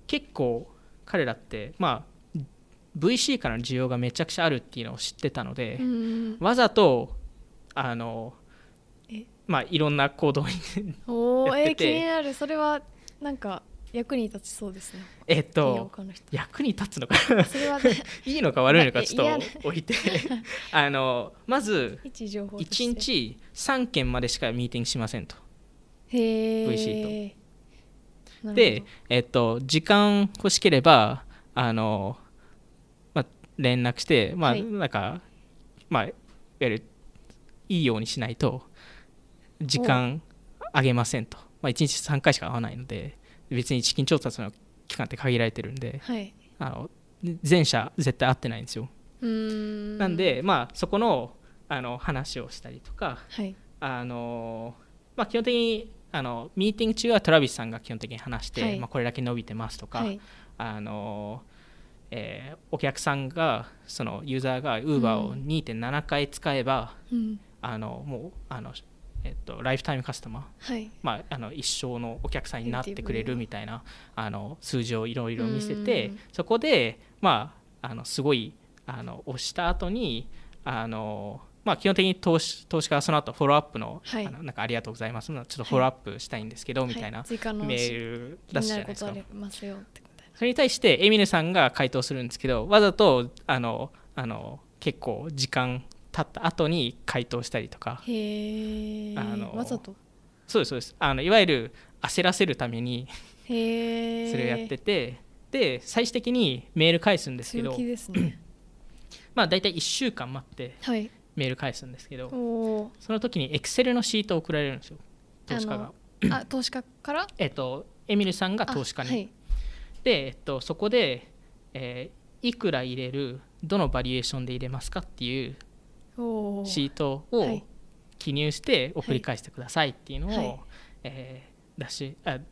結構彼らって、まあ、VC からの需要がめちゃくちゃあるっていうのを知ってたので、わざとあのえ？まあいろんな行動におーえー、やってて。気になる。それはなんか役に立ちそうですね。えっと役に立つのか。なそれは いいのか悪いのかちょっと置いて。あのまず一情報として。1日3件までしかミーティングしませんと。へ VC えと。で、えっと、時間欲しければあの、まあ、連絡して、まあはい。なんか、まあ、いわゆるいいようにしないと時間あげませんと、まあ、1日3回しか会わないので別に資金調達の期間って限られてるんではい。あの前者絶対会ってないんですよ。ん。なんで、まあ、そこのあの話をしたりとかはい。あの、まあ、基本的にあのミーティング中はトラビスさんが基本的に話して、はい。まあ、これだけ伸びてますとか、はい。あのえーお客さんがそのユーザーが Uber をうん。2.7回使えば、うん。あのもうあの、えっとライフタイムカスタマーはい。まあ、あの一生のお客さんになってくれるみたいなあの数字をいろいろ見せてうん。そこで、まあ、あのすごいあの押した後にあのまあ基本的に投資投資家はその後フォローアップの,、はい。あのなんかありがとうございますちょっとフォローアップしたいんですけど、みたいなはい。追加のメール出すじゃないですかそれに対してエミネさんが回答するんですけどわざとあのあの結構時間経った後に回答したりとか。へえ。あのわざと？そうですそうです。あのいわゆる焦らせるためにへえ。それをやってて、で最終的にメール返すんですけど。ね。まあ大体1週間待ってはい。メール返すんですけどその時に Excel のシートを送られるんですよ投資家が。ああ投資家から？えっとエミルさんが投資家に、あはいで、えっと、そこで、えーいくら入れるどのバリエーションで入れますかっていうシートをはい。記入して送り返してくださいっていうのを、はい。えー出しあっ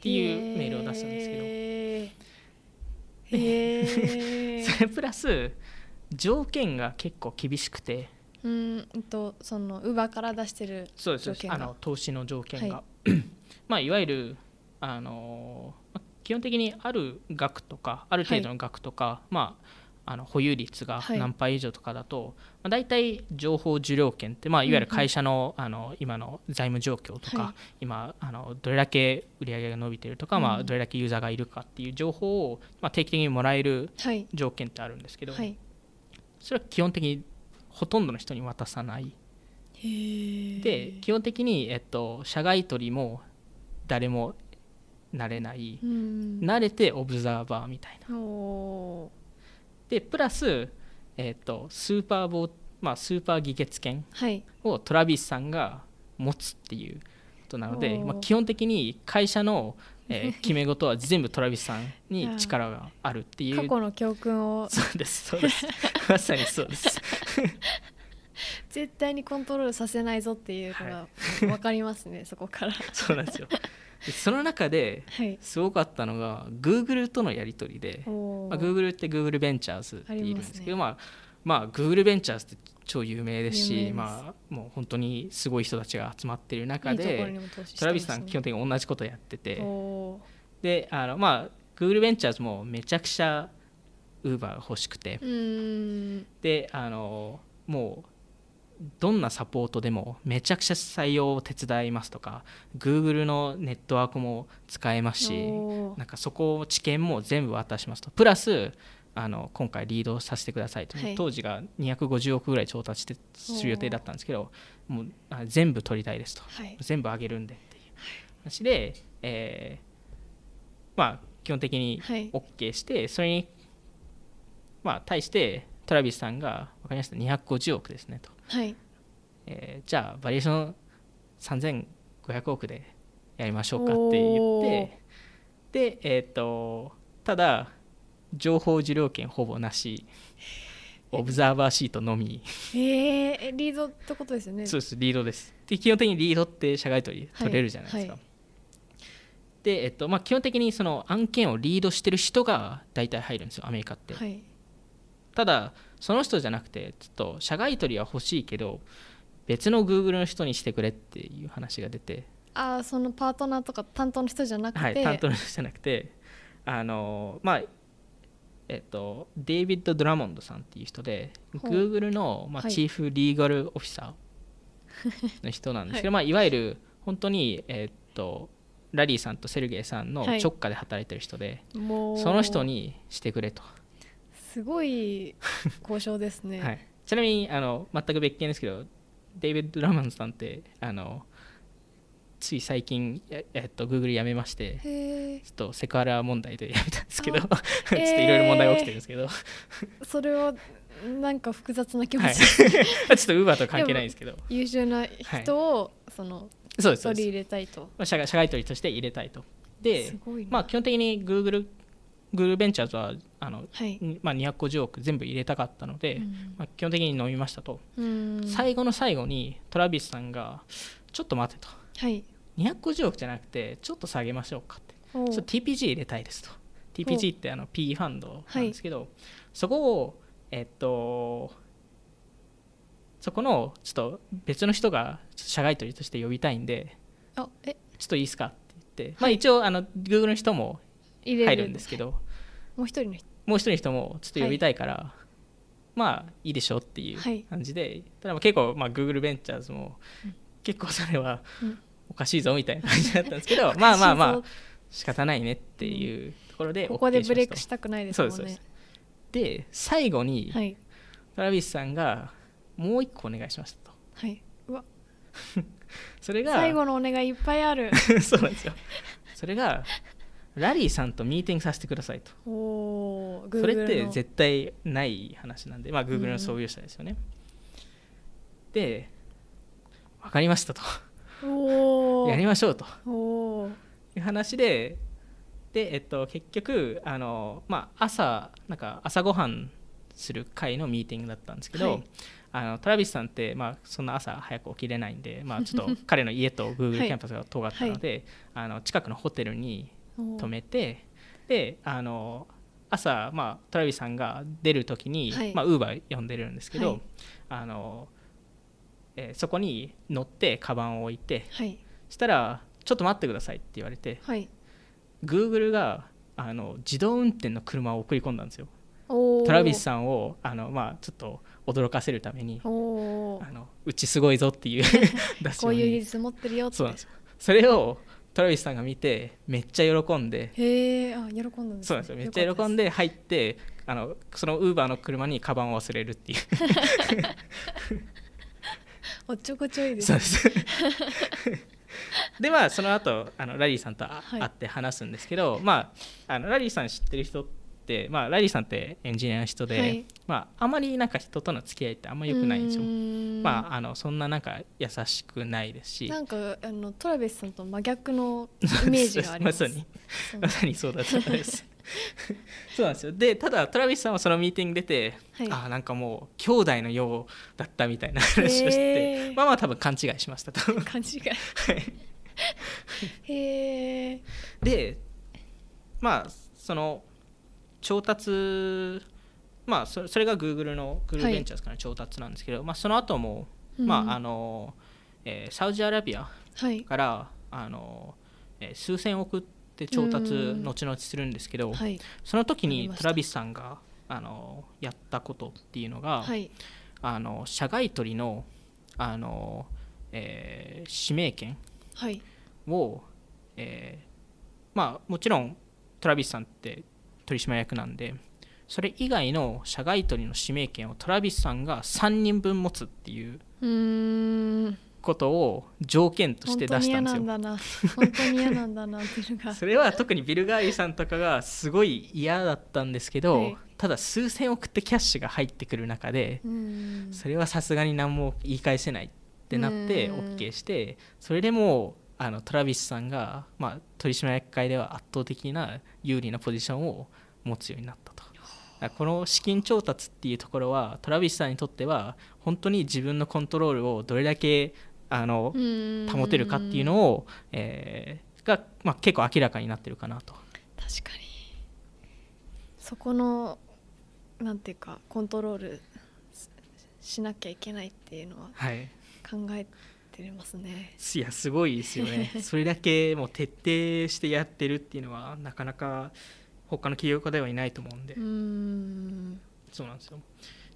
ていうメールを出したんですけど。へー。へー それプラス条件が結構厳しくて。うんうんとそのウバから出してるそうです。条件があの投資の条件が、は まあいわゆるあのまあ基本的にある額とかある程度の額とか、まああの保有率がはい。何倍以上とかだと、まあ、大体情報受領権って、まあ、いわゆる会社の,、あの今の財務状況とか、はい。今あのどれだけ売り上げが伸びてるとか、まあ、うん。どれだけユーザーがいるかっていう情報を、まあ、定期的にもらえるはい。条件ってあるんですけど、はい。それは基本的にほとんどの人に渡さない。で基本的に、えっと、社外取りも誰もなれない、うん。慣れてオブザーバーみたいな。でプラス、えっとスーパーボー、まあ、スーパー議決権はい。をトラビスさんが持つっていうことなので、まあ、基本的に会社の、えー 決め事は全部トラビスさんに力があるっていう。過去の教訓を。そうですそうです。まさにそうです。絶対にコントロールさせないぞっていうのが分かりますね、そこから。そうなんですよ。でその中ではい。すごかったのが Google とのやり取りで、まあ、Google って Google ベンチャーズっているんですけどまあまあ Google ベンチャーズって超有名ですしまあ、もう本当にすごい人たちが集まっている中でトラビスさん基本的に同じことやっててであのまあ Google ベンチャーズもめちゃくちゃ Uber が欲しくてであのもうどんなサポートでもめちゃくちゃ採用を手伝いますとか Google のネットワークも使えますしなんかそこ知見も全部渡しますと。プラスあの今回リードさせてくださいと、はい。当時が250億ぐらい調達してする予定だったんですけどもうあ全部取りたいですと。はい。全部あげるんでっていう話で、えーまあ基本的にはい。OK してそれにまあ対してトラビスさんが分かりました？250億ですねと、はい。えーじゃあバリエーション3500億でやりましょうかって言ってでえっ、とただ情報受領権ほぼなしオブザーバーシートのみ。えー、えリードってことですよね。そうですリードです。で基本的にリードって社外取りはい取れるじゃないですか、で、えっとまあ、基本的にその案件をリードしてる人が大体入るんですよアメリカって、はい。ただその人じゃなくてちょっと社外取りは欲しいけど別の Google の人にしてくれっていう話が出て、ああそのパートナーとか担当の人じゃなくて、はい、担当の人じゃなくて。あのまあえっとデイビッド・ドラモンドさんっていう人で Google の、まあ、はい。チーフリーガルオフィサーの人なんですけど、い。まあ、いわゆる本当に、えっとラリーさんとセルゲイさんのはい。直下で働いてる人で、もう。その人にしてくれと、すごい交渉ですね、はい、ちなみにあの全く別件ですけどデイビッド・ドラモンドさんってあのつい最近、ええっと、Google 辞めましてちょっとセクハラ問題で辞めたんですけどあ ちょっといろいろ問題が起きてるんですけど、それはなんか複雑な気持はい、ち、ちょっと Uber と関係ないんですけど。優秀な人を、そのそうですそうです。取り入れたいと。まあ社外社外取りとして入れたいと。でまあ基本的に Google, Google ベンチャーズはあの、はい、まあ、250億全部入れたかったので、うん。まあ、基本的に飲みましたと、うん。最後の最後にトラビスさんがちょっと待てと。はい。250億じゃなくてちょっと下げましょうかって。ちょっと TPG 入れたいですと。TPG ってあの P ファンドなんですけど、そこをえっとそこのちょっと別の人が社外取りとして呼びたいんであえ？ちょっといいですかって言って、まあ、一応あの Google の人も入るんですけどもう一人の人。もう一人の人もちょっと呼びたいから、まあいいでしょうっていうはい。感じで、ただまあ結構、まあ、Google ベンチャーズも結構それはうん。おかしいぞみたいな感じだったんですけど まあまあまあ仕方ないねっていうところで OK ここでブレイクしたくないですもんね。そうです。で最後にはい。トラビスさんがもう一個お願いしましたと。はい。うわ。それが最後のお願いいっぱいある。そうなんですよ。それがラリーさんとミーティングさせてくださいと。それって絶対ない話なんでまあ Google の創業者ですよね、で分かりましたと。やりましょうと。いう話でで、えっと、結局あの、まあ、朝なんか朝ごはんする会のミーティングだったんですけど、はい。あのトラビスさんって、まあ、そんな朝早く起きれないんで、まあ、ちょっと彼の家と Google はい。キャンパスが遠かったので、あの近くのホテルにおー。泊めてであの朝、まあ、トラビスさんが出る時に、はい。まあ、ウーバー呼んでるんですけど、はい。あのえーそこに乗ってカバンを置いてはい。したら「ちょっと待ってください」って言われてはい。Google があの自動運転の車を送り込んだんですよ。トラビスさんをあの、まあ、ちょっと驚かせるためにあのうちすごいぞっていう こういう技に術持ってるよって。そうなんですよ。それをトラビスさんが見てめっちゃ喜んでへえあ喜んだんです、ね、そうなんですよ。めっちゃ喜んで入ってあのそのウーバーの車にカバンを忘れるっていう。おっちょこちょいですそうです。でまあその後あのラリーさんと会って話すんですけど、まああのラリーさん知ってる人って、まあ、ラリーさんってエンジニアの人で、はい。まあ、あまりなんか人との付き合いってあんま良くないんですよ。まあ、あのそんななんか優しくないですし。なんかあのトラビスさんと真逆のイメージがあります。まさに。まさにそうだったんです。そうなんですよ。でただトラビスさんはそのミーティング出て、はい。ああなんかもう兄弟のようだったみたいな話をしてまあまあ多分勘違いしましたと。勘違い。へえでまあその調達まあそそれが Google の Google はい。ベンチャーズからの調達なんですけど、まあ、その後も、まああのえーサウジアラビアはい。からあの、えー数千億って調達うん後々するんですけど、はい。その時にトラビスさんがあのやったことっていうのが、はい。あの社外取りのあの、えー指名権はい。を、えーまあもちろんトラビスさんって取締役なんでそれ以外の社外取りの指名権をトラビスさんが3人分持つっていうことを条件として出したんですよ。本当に嫌なんだな。それは特にビル・ガーリーさんとかがすごい嫌だったんですけど、はい。ただ数千億ってキャッシュが入ってくる中でそれはさすがに何も言い返せないってなってうん。OK してそれでもうあのトラビスさんが、まあ、取締役会では圧倒的な有利なポジションを持つようになったと。この資金調達っていうところはトラビスさんにとっては本当に自分のコントロールをどれだけあの保てるかっていうのを、えーが、まあ、結構明らかになってるかなと。確かに。そこのなんていうかコントロールししなきゃいけないっていうのははい。考えてますね。いやすごいですよね。それだけもう徹底してやってるっていうのはなかなか他の起業家ではいないと思うんで、そうなんですよ。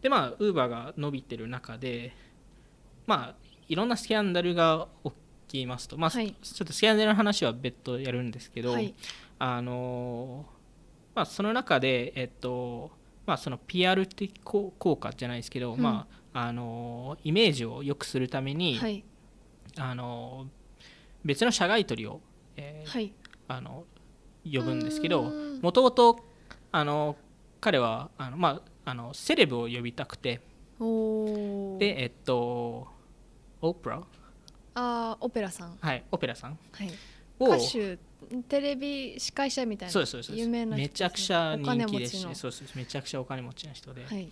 でまあウーバーが伸びてる中でまあいろんなスキャンダルが起きますと。まあ、はい。ちょっとスキャンダルの話は別途やるんですけど、はい。あのまあその中でえっとまあその PR 的効効果じゃないですけど、うん。まああのイメージを良くするために、はい。あの別の社外取りを、えーはい。あの呼ぶんですけどもともとあの彼はあの、まあ、あのセレブを呼びたくて。でえっとオプラ？あーオペラさん。はいオペラさん。はい。を。歌手テレビ司会者みたいなそうですそうですめちゃくちゃ人気ですしそうですめちゃくちゃお金持ちな人で,、はい。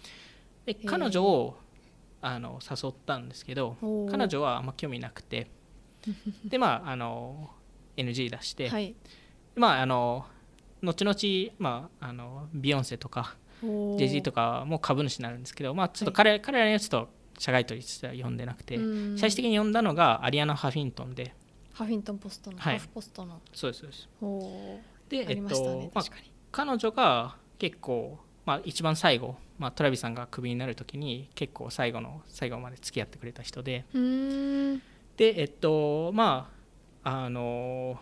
で彼女をあの誘ったんですけど彼女はあんま興味なくて。でまああの NG 出して、はいまああの後々、まあ、あのビヨンセとかおー。JG とかも株主になるんですけど、まあ、ちょっとはい。彼,、彼らにはちょっと社外取りとしては呼んでなくて、うん。最終的に呼んだのがアリアナ・ハフィントンで。ハフィントンポストの、はい。ハーフポストの。そうですそうです。でありましたね、まあ彼女が結構、まあ、一番最後、まあ、トラビさんがクビになる時に結構最後の最後まで付き合ってくれた人で。でえっとまああの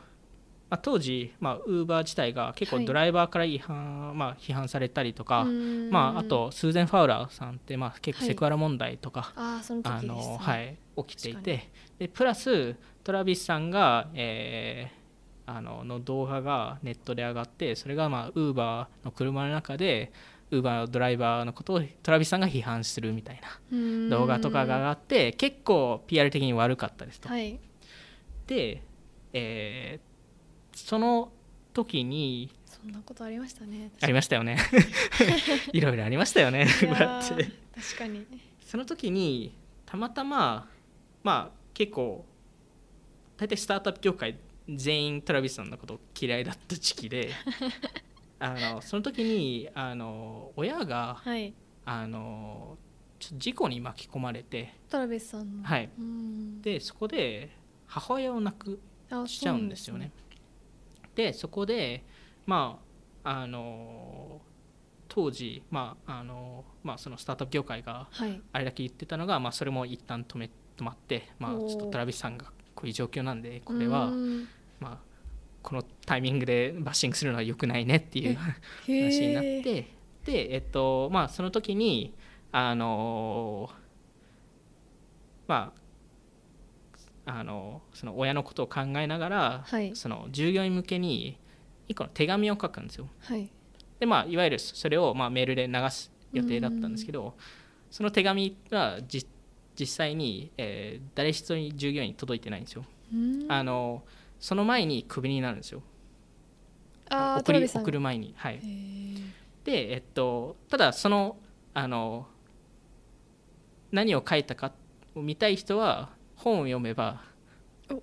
まあ、当時、まあ、ウーバー自体が結構はい。ドライバーから違反、まあ、批判されたりとか、まあ、あとスーゼン・ファウラーさんって、まあ、結構はい。セクハラ問題とか、ああその時あのはい、起きてい確てでプラストラビスさんが、えーあのの動画がネットで上がってそれがまあウーバーの車の中でウーバーのドライバーのことをトラビスさんが批判するみたいな動画とかが上がって結構 PR 的に悪かったですと。はい。で、えーその時にそんなことありましたね。ありましたよね。いろいろありましたよね。確かに。その時にたまたままあ結構大体スタートアップ業界全員トラビスさんのこと嫌いだった時期で あのその時にあの親がはい。あの事故に巻き込まれて。トラビスさんの。はい、でそこで母親を亡くあしちゃうんですよね。でそこでまああの当時、まああのまあ、そのスタートアップ業界がはい。あれだけ言ってたのが、まあ、それも一旦止め止まって、まあ、ちょっとトラビスさんがこういう状況なんでこれは、まあ、このタイミングでバッシングするのは良くないねっていうへ話になっーてで、えっとまあ、その時にあのまああのその親のことを考えながら、はいその従業員向けに一個の手紙を書くんですよ。はいでまあいわゆるそれをまあメールで流す予定だったんですけどその手紙がじ実際に、えー誰一人従業員に届いてないんですよ。あのその前にクビになるんですよ。送り送る前に。はいで、えっと、ただそのあの何を書いたかを見たい人は本を読めばお。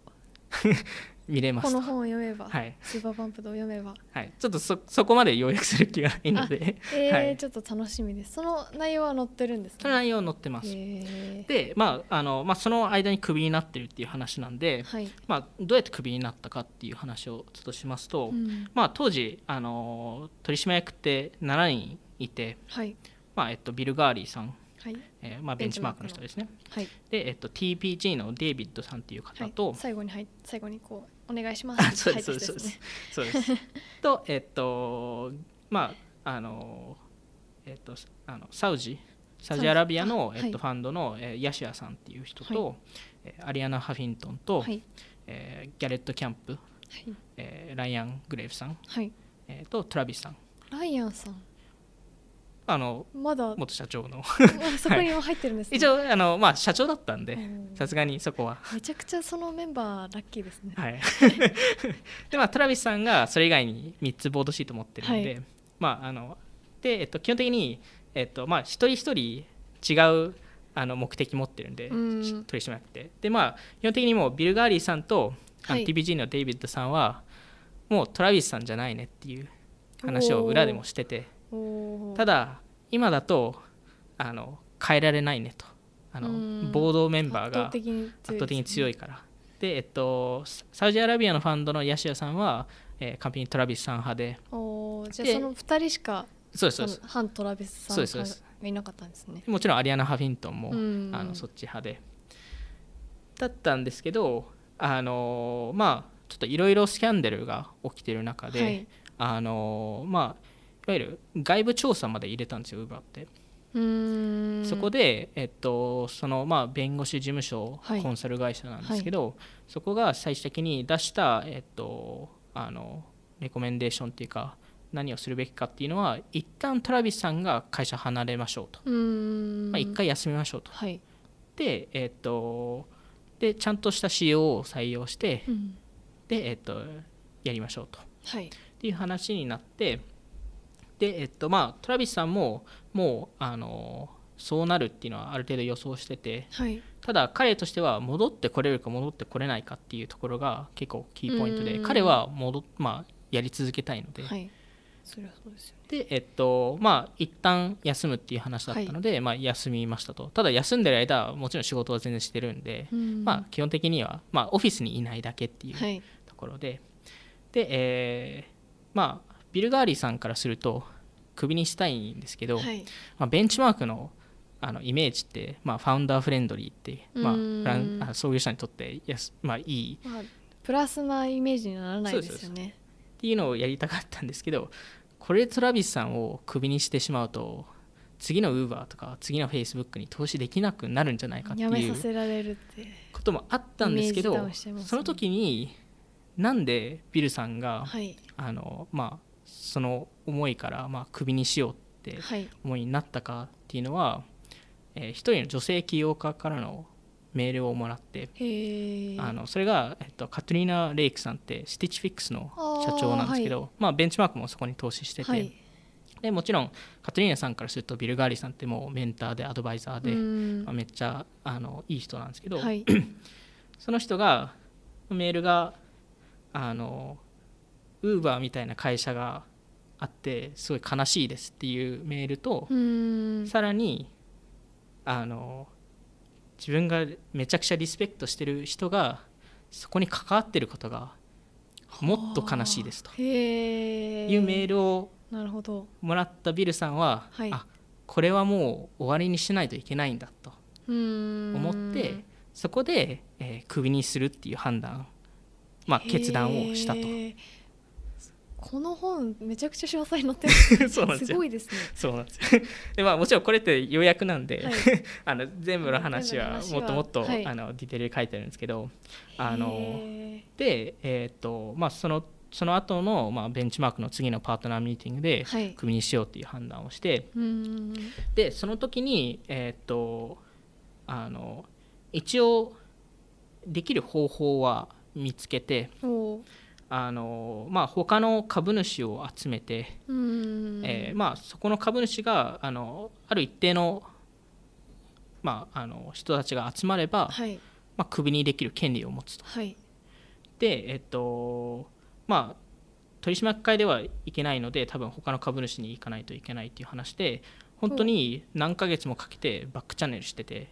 見れますと。この本を読めば、はい。スーパーパンプドを読めば。はい、ちょっとそそこまで要約する気がないので。えーはい。ちょっと楽しみです。その内容は載ってるんですね？その内容載ってます。へー。で、まああのまあ、その間にクビになってるっていう話なんで、はい、まあ、どうやってクビになったかっていう話をちょっとしますと、うん。まあ、当時あの取締役って7人いて、はい。まあえっと、ビル・ガーリーさん、はい。えーまあ、ベンチマークの。人ですね。はい。で、えっと、TPG のデイビッドさんっていうはい。方と、最後にはい最後にこうお願いしまあすそうですそうるですそうです。とえっとまああのえっとあのサウジサウジアラビアの、えっと、ファンドの、えーヤシアさんっていう人と、えーアリアナ・ハフィントンと、はい。えーギャレット・キャンプ、はい。えーライアン・グレーブさん、はい。えーとトラビスさん。ライアンさんあのまだ。元社長の。あそこにも入ってるんですね、一応あの、まあ、社長だったんでうん。さすがにそこは。めちゃくちゃそのメンバーラッキーですね。はい、でまあトラビスさんがそれ以外に3つボードシート持ってるんで、はまああので、えっと、基本的に、えっとまあ、一人一人違うあの目的持ってるんで、うん。取締役って。でまあ基本的にもうビル・ガーリーさんと、あのはい。TPG のデイビッドさんはもうトラビスさんじゃないねっていう話を裏でもしててただ今だとあの変えられないねと。あのうん。ボードメンバーが圧倒的に強いいから。でえっとササウジアラビアのファンドのヤシアさんは、えー完璧にトラビスさん派で。おーじゃあでその2人しかそうですそうです。反トラビスさんそうですそうです。がいなかったんですね。もちろんアリアナ・ハフィントンも、うん。あのそっち派で。だったんですけどあのまあちょっといろいろスキャンダルが起きてる中で、はい。あのまあいわゆる外部調査まで入れたんですよウーバーって、そこで、えっと、そのまあ弁護士事務所、はい。コンサル会社なんですけど、そこが最終的に出した、えっと、あのレコメンデーションっていうか何をするべきかっていうのは一旦トラビスさんが会社離れましょうと、うーん。まあ、一回休みましょうと。はい、で,、えっとでちゃんとした CO を採用してうん。で、えっと、やりましょうと。はい。っていう話になってでえっとまあトラビスさんももうあのそうなるっていうのはある程度予想しててはい。ただ彼としては戻ってこれるか戻ってこれないかっていうところが結構キーポイントうん。で彼は戻、まあ、やり続けたいので、はい。それはそうですよね。でえっとまあ一旦休むっていう話だったので、まあ、休みましたと。ただ休んでる間はもちろん仕事は全然してるんで、うん。まあ基本的には、まあ、オフィスにいないだけっていうはい。ところで、で、えーまあ、ビル・ガーリーさんからすると、クビにしたいんですけど、はい。まあ、ベンチマークのあのイメージって、まあ、ファウンダーフレンドリーって、まあ、あ創業者にとってやす、まあ、いい。まあプラスなイメージにはならないですよね。っていうのをやりたかったんですけど、これでトラビスさんをクビにしてしまうと、次のウーバーとか次のフェイスブックに投資できなくなるんじゃないかっていうこともあったんですけど、ね。その時になんでビルさんが、はい。あのまあ、その思いから、まあ、クビにしようってはい。思いになったかっていうのは、えー一人の女性起業家からのメールをもらって、あのそれが、えっと、カトリーナ・レイクさんってスティッチフィックスの社長なんですけどまあ、ベンチマークもそこに投資してて、はい。でもちろんカトリーナさんからするとビル・ガーリーさんってもうメンターでアドバイザーで、うん。まあ、めっちゃあのいい人なんですけど、はい。その人がメールがあのウーバーみたいな会社があってすごい悲しいですっていうメールと、うん。さらにあの自分がめちゃくちゃリスペクトしてる人がそこに関わってることがもっと悲しいですと。いうメールをもらったビルさんは、はい。あこれはもう終わりにしないといけないんだとうん。思ってそこで、えークビにするっていう判断、まあ、決断をしたとこの本めちゃくちゃ詳細に載ってる。そうなんですごいですね。そうなんですよ。で、まあ、もちろんこれって予約なんで、はい。あの全部の話はもっともっと、はい。あのディテールで書いてあるんですけどあのへで、えーっとまあ、そのその後のまの、ベンチマークの次のパートナーミーティングではい。クビにしようっていう判断をして、ーうん。でその時に、えーっとあの一応できる方法は見つけておーあの、まあ、他の株主を集めて、うん。えーまあ、そこの株主があのある一定の,、まあ、あの人たちが集まれば、はい。まあ、クビにできる権利を持つと。はい。で、えっとまあ、取締役会ではいけないので多分他の株主に行かないといけないっていう話で本当に何ヶ月もかけてバックチャンネルしてて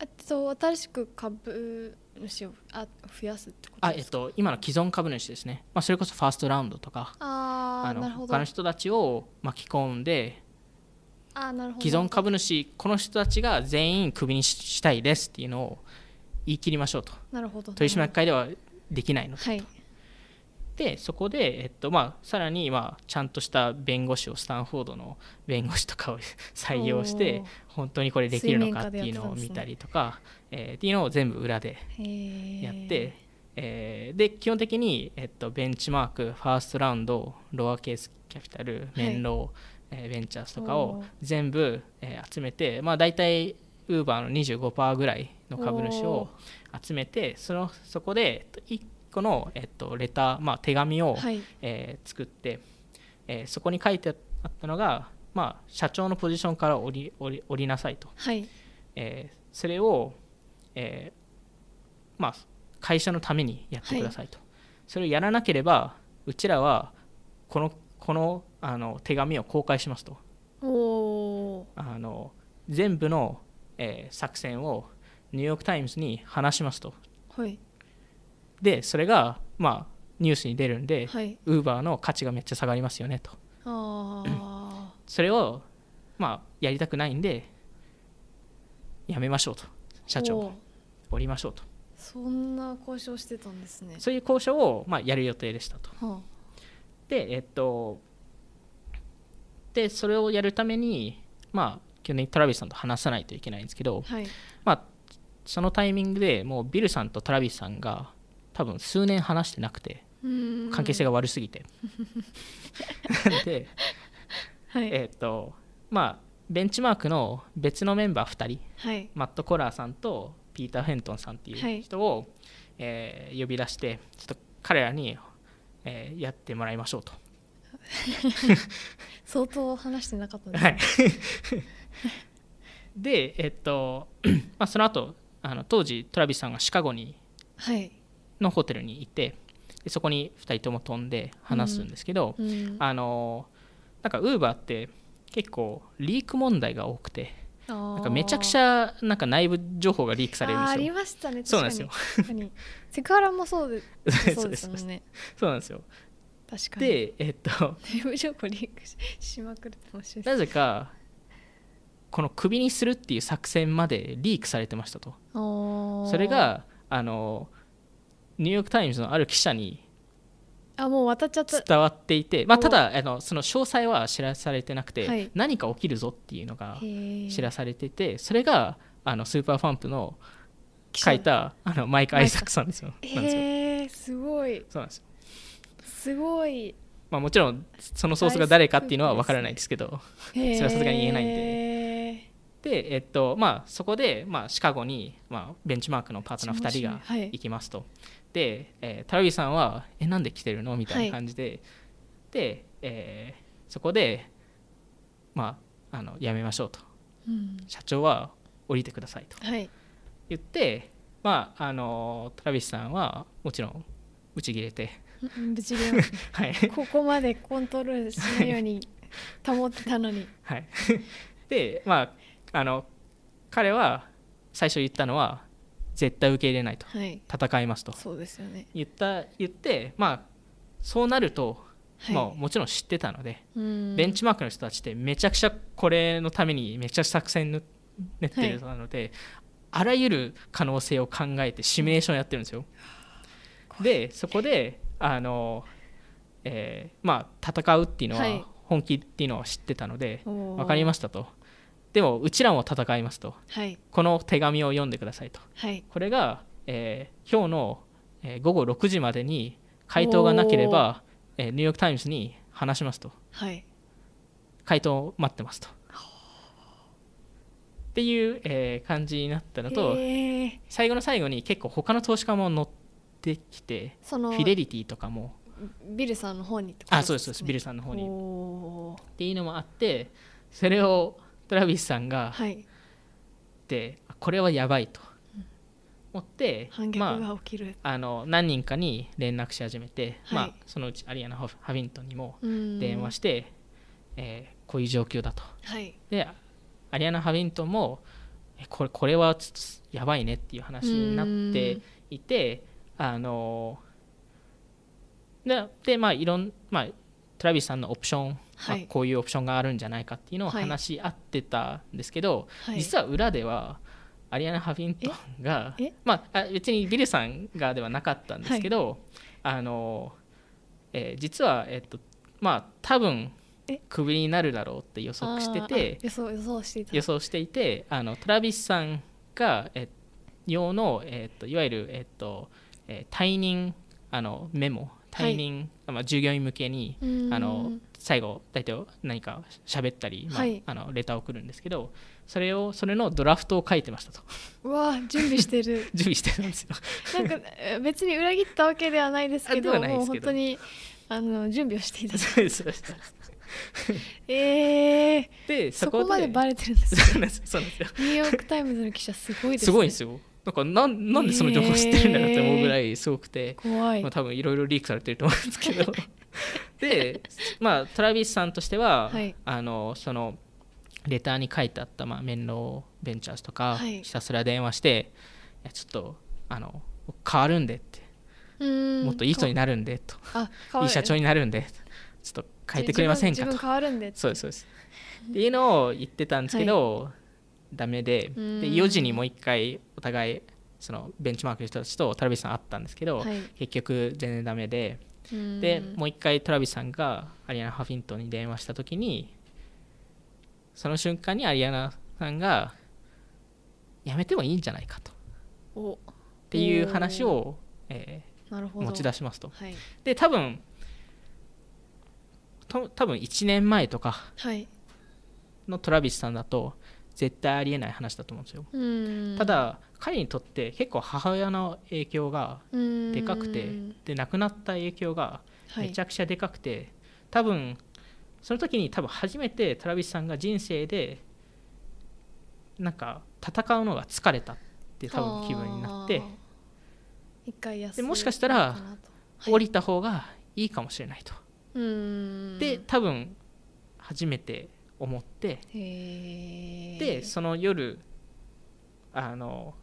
あと新しく株主をあ増やすってことあ、ですか？えっと、今の既存株主ですね、まあ、それこそファーストラウンドとかああのーなるほど。他の人たちを巻き込んであーなるほど。既存株主この人たちが全員クビにししたいですっていうのを言い切りましょうと。なるほど。取締役会ではできないので。はいでそこで、えっとまあ、さらに、まあ、ちゃんとした弁護士をスタンフォードの弁護士とかを 採用して本当にこれできるのかっていうのを見たりとか、えーっていうのを全部裏でやって、えーで基本的に、えっと、ベンチマークファーストラウンドロアケースキャピタルメンロー、えーベンチャーズとかを全部、えー集めて、まあ、大体ウーバーの25%ぐらいの株主を集めてそのそこで1個の、えっと、レター、まあ、手紙を、はい。えー作って、えーそこに書いてあったのが、まあ、社長のポジションから降り降り降りなさいと、はい。えーそれを、えーまあ、会社のためにやってくださいと、それをやらなければうちらはこのこのあの手紙を公開しますと。おおあの全部の、えー作戦をニューヨーク・タイムズに話しますと。はいでそれがまあニュースに出るんではい。ウーバーの価値がめっちゃ下がりますよねと。ああ それをまあやりたくないんでやめましょうと。社長。おー。降りましょうと。そんな交渉してたんですね。そういう交渉を、まあ、やる予定でしたと。はでえっとでそれをやるためにまあ基本的にトラビスさんと話さないといけないんですけどあはい。まあそのタイミングでもうビルさんとトラビスさんが多分数年話してなくて関係性がが悪すぎて。ではい。えっとまあベンチマークの別のメンバー2人はい。マット・コラーさんとピーター・フェントンさんってはい。いう人を、えー呼び出してちょっと彼らに、えーやってもらいましょうと。相当話してなかったですはい、で、えっとまあ、その後あの当時トラビスさんがシカゴにはいのホテルにいてでそこに2人とも飛んで話すんですけど、うん。あのなんかウーバーって結構リーク問題が多くてななんかめちゃくちゃなんか内部情報がリークされるんですよ。ましたねそうなんですよ。セクハラもそうでそうですもんね。そうなんですよ。確かに。で、えっと、内部情報リークししまくるって面白いなぜかこのクビにするっていう作戦までリークされてましたと。そそれがあのニューヨーク・タイムズのある記者にあもう渡っちゃった。伝わっていて、まあ、お。ただあのその詳細は知らされてなくて、はい。何か起きるぞっていうのが知らされててそれがあの Super Pumped の書いたあのマイク・アイザックさんですよ。へえすごい。そうなんですよ。すごい。まあ、もちろんそのソースが誰かっていうのは分からないですけどそれそれはさすがに言えないんで。で、えっとまあ、そこで、まあ、シカゴに、まあ、ベンチマークのパートナー2人がはい。行きますと。で、えー、タラビさんは「えなんで来てるの?」みたいな感じで、で、えーそこで、まあ、あのやめましょうと。うん。社長は降りてくださいと。はい。言って、まあ、あのトラビスさんはもちろん打ち切れて、うんぶち切れはい。ここまでコントロールしないように保ってたのに。はい、で、まあ、あの彼は最初言ったのは絶対受け入れないと。はい。戦いますと。そうですよね。言った言って、まあ、そうなると、はい。まあ、もちろん知ってたので、うん。ベンチマークの人たちってめちゃくちゃこれのためにめちゃくちゃ作戦練ってるのなので、あらゆる可能性を考えてシミュレーションやってるんですよ。でそこであの、えーまあ、戦うっていうのはい。は本気っていうのは知ってたので、分かりましたとでもうちらも戦いますと。はい。この手紙を読んでくださいと。はい。これが、えー今日の、えー午後6時までに回答がなければ、えー。ニューヨーク・タイムズに話しますと。はい。回答を待ってますと。っていう、えー感じになったのと、最後の最後に結構他の投資家も乗ってきてそのフィデリティとかも。ビルさんの方にってことあそうですそうです。ビルささんの方に。っていうのもあってそれをトラビスさんがはい。でこれはやばいと思って、反逆まあが起きる、あの何人かに連絡し始めて、はい。まあ、そのうちアリアナ・ハフィントンにもうん。電話して、えーこういう状況だと。はい。でアリアナ・ハフィントンもえこれこれはちょっとやばいねっていう話になっていてあのででまあいろんまあトラビスさんのオプション、はい。まあ、こういうオプションがあるんじゃないかっていうのをはい。話し合ってたんですけど、はい。実は裏ではアリアナ・ハフィントンがえ？えまあ、あ別にビルさんがではなかったんですけど、あのえー実は、えっとまあ、多分え？クビになるだろうって予測しててあーあ予想予想していた。予想していてあのトラビスさんが、え用の、えっといわゆる、えっとえー退任あのメモ退任、まあ、従業員向けにうん。あの最後大体何か喋ったり、まあはい。あのレターを送るんですけどそれをそれのドラフトを書いてましたと。うわー準備してる。準備してるんですよ。なんかえ別に裏切ったわけではないですけどもう本当にあの準備をしていたそうですそうです。えー、でそこまでバレてるんです そうなんですそうなんですよ。ニューヨーク・タイムズの記者すごいです、ね、すごいんですよなんかなんなんでその情報知ってるんだろうって思うぐらいすごくて、怖い。まあ、多分いろいろリークされてると思うんですけど。でまあトラビスさんとしては、はい。あのそのレターに書いてあった、まあ、メンローベンチャーズとか、はい。ひたすら電話していやちょっとあの変わるんでって。うん。もっといい人になるんでと。いい社長になるんでちょっと変えてくれませんかと。自分自分変わるんでそうですそうです。っていうのを言ってたんですけど、ダメででうん。4時にもう一回お互いそのベンチマークの人たちとトラビスさん会ったんですけど、はい。結局全然ダメでうん。でもう一回トラビスさんがアリアナ・ハフィントンに電話した時にその瞬間にアリアナさんがやめてもいいんじゃないかと。っおていう話を、えー持ち出しますと。はい。で多分と多分1年前とかはい。のトラビスさんだと絶対ありえない話だと思うんですよ。うん。ただ彼にとって結構母親の影響がうん。でかくてで亡くなった影響がはい。めちゃくちゃでかくて、多分その時に多分初めてトラビスさんが人生でなんか戦うのが疲れたって多分気分になって一回休でもしかしたら降りた方がいいかもしれないと、うん。で多分初めて思ってでその夜あの、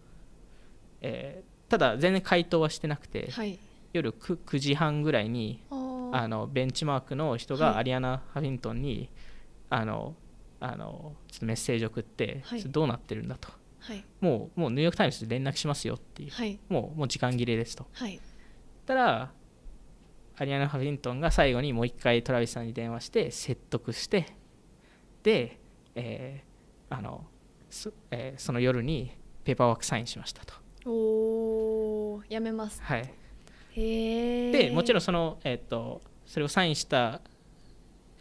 えーただ全然回答はしてなくてはい。夜 9, 9時半ぐらいにあのベンチマークの人はい。がアリアナ・ハフィントンに、あのあのちょっとメッセージを送って、はい。どうなってるんだと。はい。もうもうニューヨーク・タイムズで連絡しますよっていう。はい。もうもう時間切れですと。はい。たらアリアナ・ハフィントンが最後にもう一回トラビスさんに電話して説得してで、えーあのそえーその夜にペーパーワークサインしましたと。おーやめます。はい、でもちろんその、えー、とそれをサインした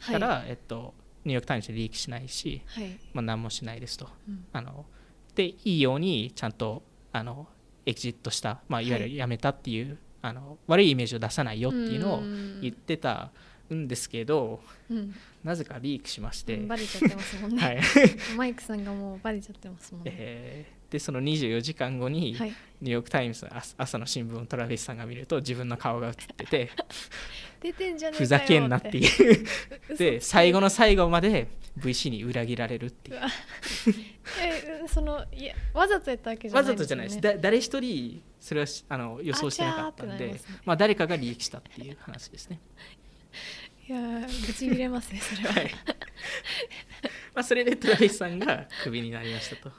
から、はい。えっと、ニューヨーク・タイムズでリークしないし、はい。まあ、何もしないですと。うん。あのでいいようにちゃんとあの exit した、まあ、いわゆる辞めたっていう、あの悪いイメージを出さないよっていうのをん。言ってたんですけど、うん。なぜかリークしまして、バレちゃってますもんね、はい。マイクさんがもうバレちゃってますもんね、えーでその24時間後に、はい。ニューヨーク・タイムズの朝朝の新聞をトラビスさんが見ると自分の顔が映ってて 出てんじゃねふざけんなっていう。で最後の最後まで VC に裏切られるっていう。えそのいやわざとやったわけじゃわないざとじゃないです。だ誰一人それはしあの予想してなかったんでね。まあ、誰かがリークしたっていう話ですね、いやーぶち切れますねそれは、はい。まあ、それでトラビスさんがクビになりましたと。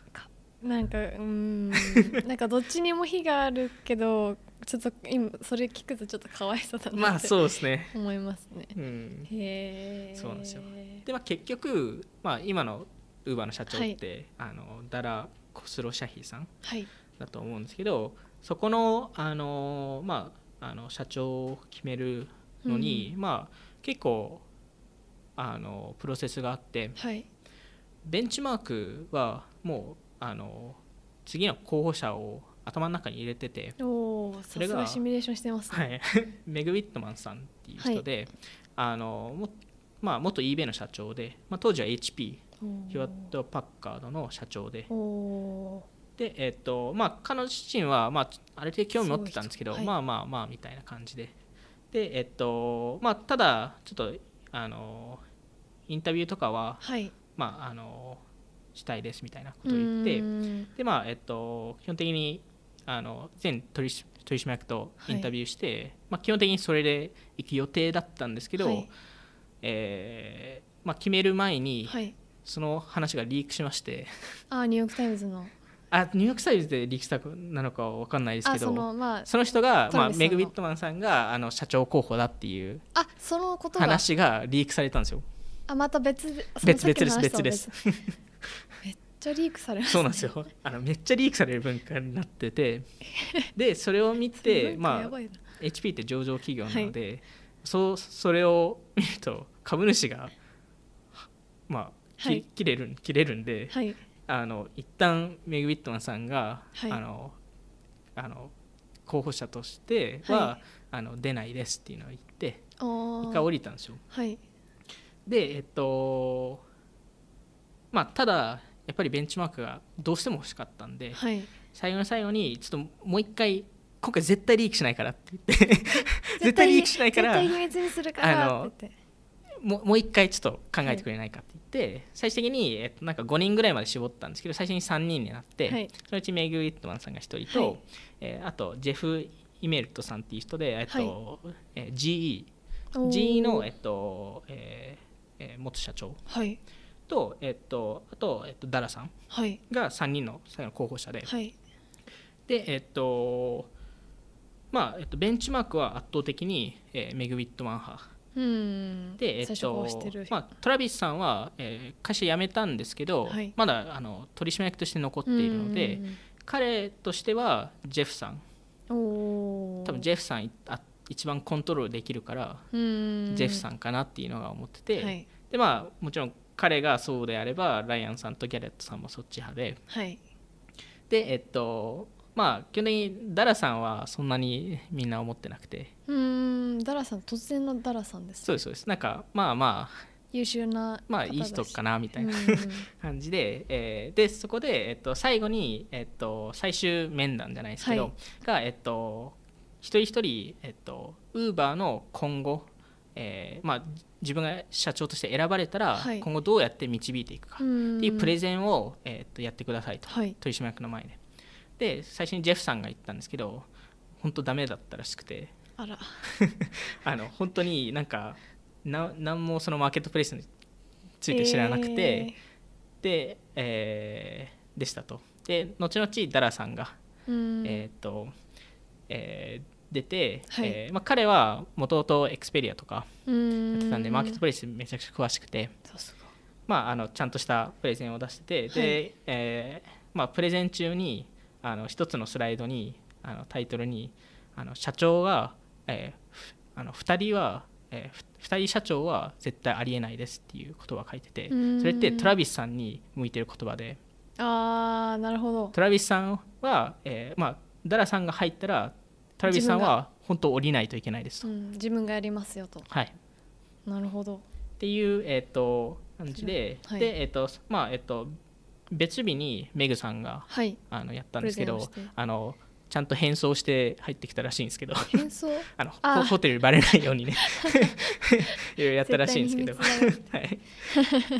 なんかうーん。なんかどっちにも非があるけどちょっと今それ聞くとちょっとかわいそうだなってまあそうですね、思いますね。うん、へえそうなんですよ。で、まあ、結局、まあ、今のウーバーの社長って、あのダラ・コスロシャヒさんはい。だと思うんですけどそこのあの、まあ、あの社長を決めるのに、まあ、結構あのプロセスがあってはい。ベンチマークはもうあの次の候補者を頭の中に入れてて、おそれががシミュレーションしてますはねい、メグ・ウィットマンさんっていう人で、あのもまあ、元 eBay の社長で、まあ、当時は HP ヒュワット・パッカードの社長で。おおで、えっとまあ、彼女自身は、まあ、ある程度興味持ってたんですけどすごい。人まあまあまあみたいな感じでで、えっとまあ、ただちょっとあのインタビューとかは、はい。まあ、あのしたいですみたいなことを言ってでまあえっと基本的にあの全取締取締役とインタビューして、まあ、基本的にそれで行く予定だったんですけど、はい。えーまあ、決める前にはい。その話がリークしまして。あーニューヨーク・タイムズのあニューヨーク・サイズでリークしたなのかは分かんないですけあそどのまあその人が、まあ、メグ・ウィットマンさんがあの社長候補だっていうあそのことが。話がリークされたんですよ。あまた別別さっきの々です別。々めっちゃリークされね。そうなんですよ。あのめっちゃリークされる文化になってて。でそれを見て、まあ、HP って上場企業なので、そうそれを見ると株主がまあきはい。切れる切れるんで、はいあの一旦メグ・ウィットマンさんが、はい。あのあの候補者としては、はいあの出ないですっていうのを言ってお一回降りたんですよ。はい。でえっとまあただやっぱりベンチマークがどうしても欲しかったんで、はい。最後の最後にちょっともう一回今回絶対リークしないからって言って。絶対 リークしないから絶対秘密にするからあのもう一回ちょっと考えてくれないかって言って、最終的に、えっと、なんか5人ぐらいまで絞ったんですけど最初に3人になって、はい。そのうちメグ・ウィットマンさんが1人と、はい。えーあとジェフ・イメルトさんっていう人で、えっとえー GE, GE の、えっとえーえー元社長はい。と,、えっとあと、えっと、ダラさんはい。が3人の最後の候補者で、はい。でえっとまあえっと、ベンチマークは圧倒的に、えーメグ・ウィットマン派うん。で、えっとこうしてる。まあ、トラビスさんは、えー会社辞めたんですけど、はい。まだあの取締役として残っているので彼としてはジェフさん。多分ジェフさんいあ一番コントロールできるから、ェジェフさんかなっていうのが思ってて、はい。でまあもちろん彼がそうであればライアンさんとギャレットさんもそっち派で。はい。でえっとまあ基本的にダラさんはそんなにみんな思ってなくて。うんダラさん突然のダラさんですそうですそうです。なんかまあまあ優秀なまあいい人かなみたいなうん感じで、えーでそこで、えっと、最後に、えっと、最終面談じゃないですけど、はい。が、えっと、一人一人、えっと、ウーバーの今後、えーまあ、自分が社長として選ばれたら、はい。今後どうやって導いていくかっていうプレゼンを、えっと、やってくださいと。はい。取締役の前でで最初にジェフさんが言ったんですけど本当ダメだったらしくて。あら。あの本当になんかな何もそのマーケットプレイスについて知らなくて、で、えーでしたと。で後々ダラさんが、ん。えーっとえー出て、はい。えーまあ、彼はもともとエクスペリアとかうんやってたんで、マーケットプレイスめちゃくちゃ詳しくて、まあ、あのちゃんとしたプレゼンを出してて、はい。でえーまあ、プレゼン中にあの一つのスライドにあのタイトルにあの社長は、えーふあの2人は、えー、2人社長は絶対ありえないですっていう言葉を書いててうん。それってトラビスさんに向いてる言葉で。あーなるほど。トラビスさんは、えーまあ、ダラさんが入ったらトラビスさんは本当降りないといけないですと。うん自分がやりますよと。はい。なるほど。っていう、えー、と感じで、はい。で、えーとまあえー、と別日にメグさんがはい。あのやったんですけどあのちゃんと変装して入ってきたらしいんですけど。変装 あのあ。ホホテルにバレないようにね。いろいろやったらしいんですけど、はい、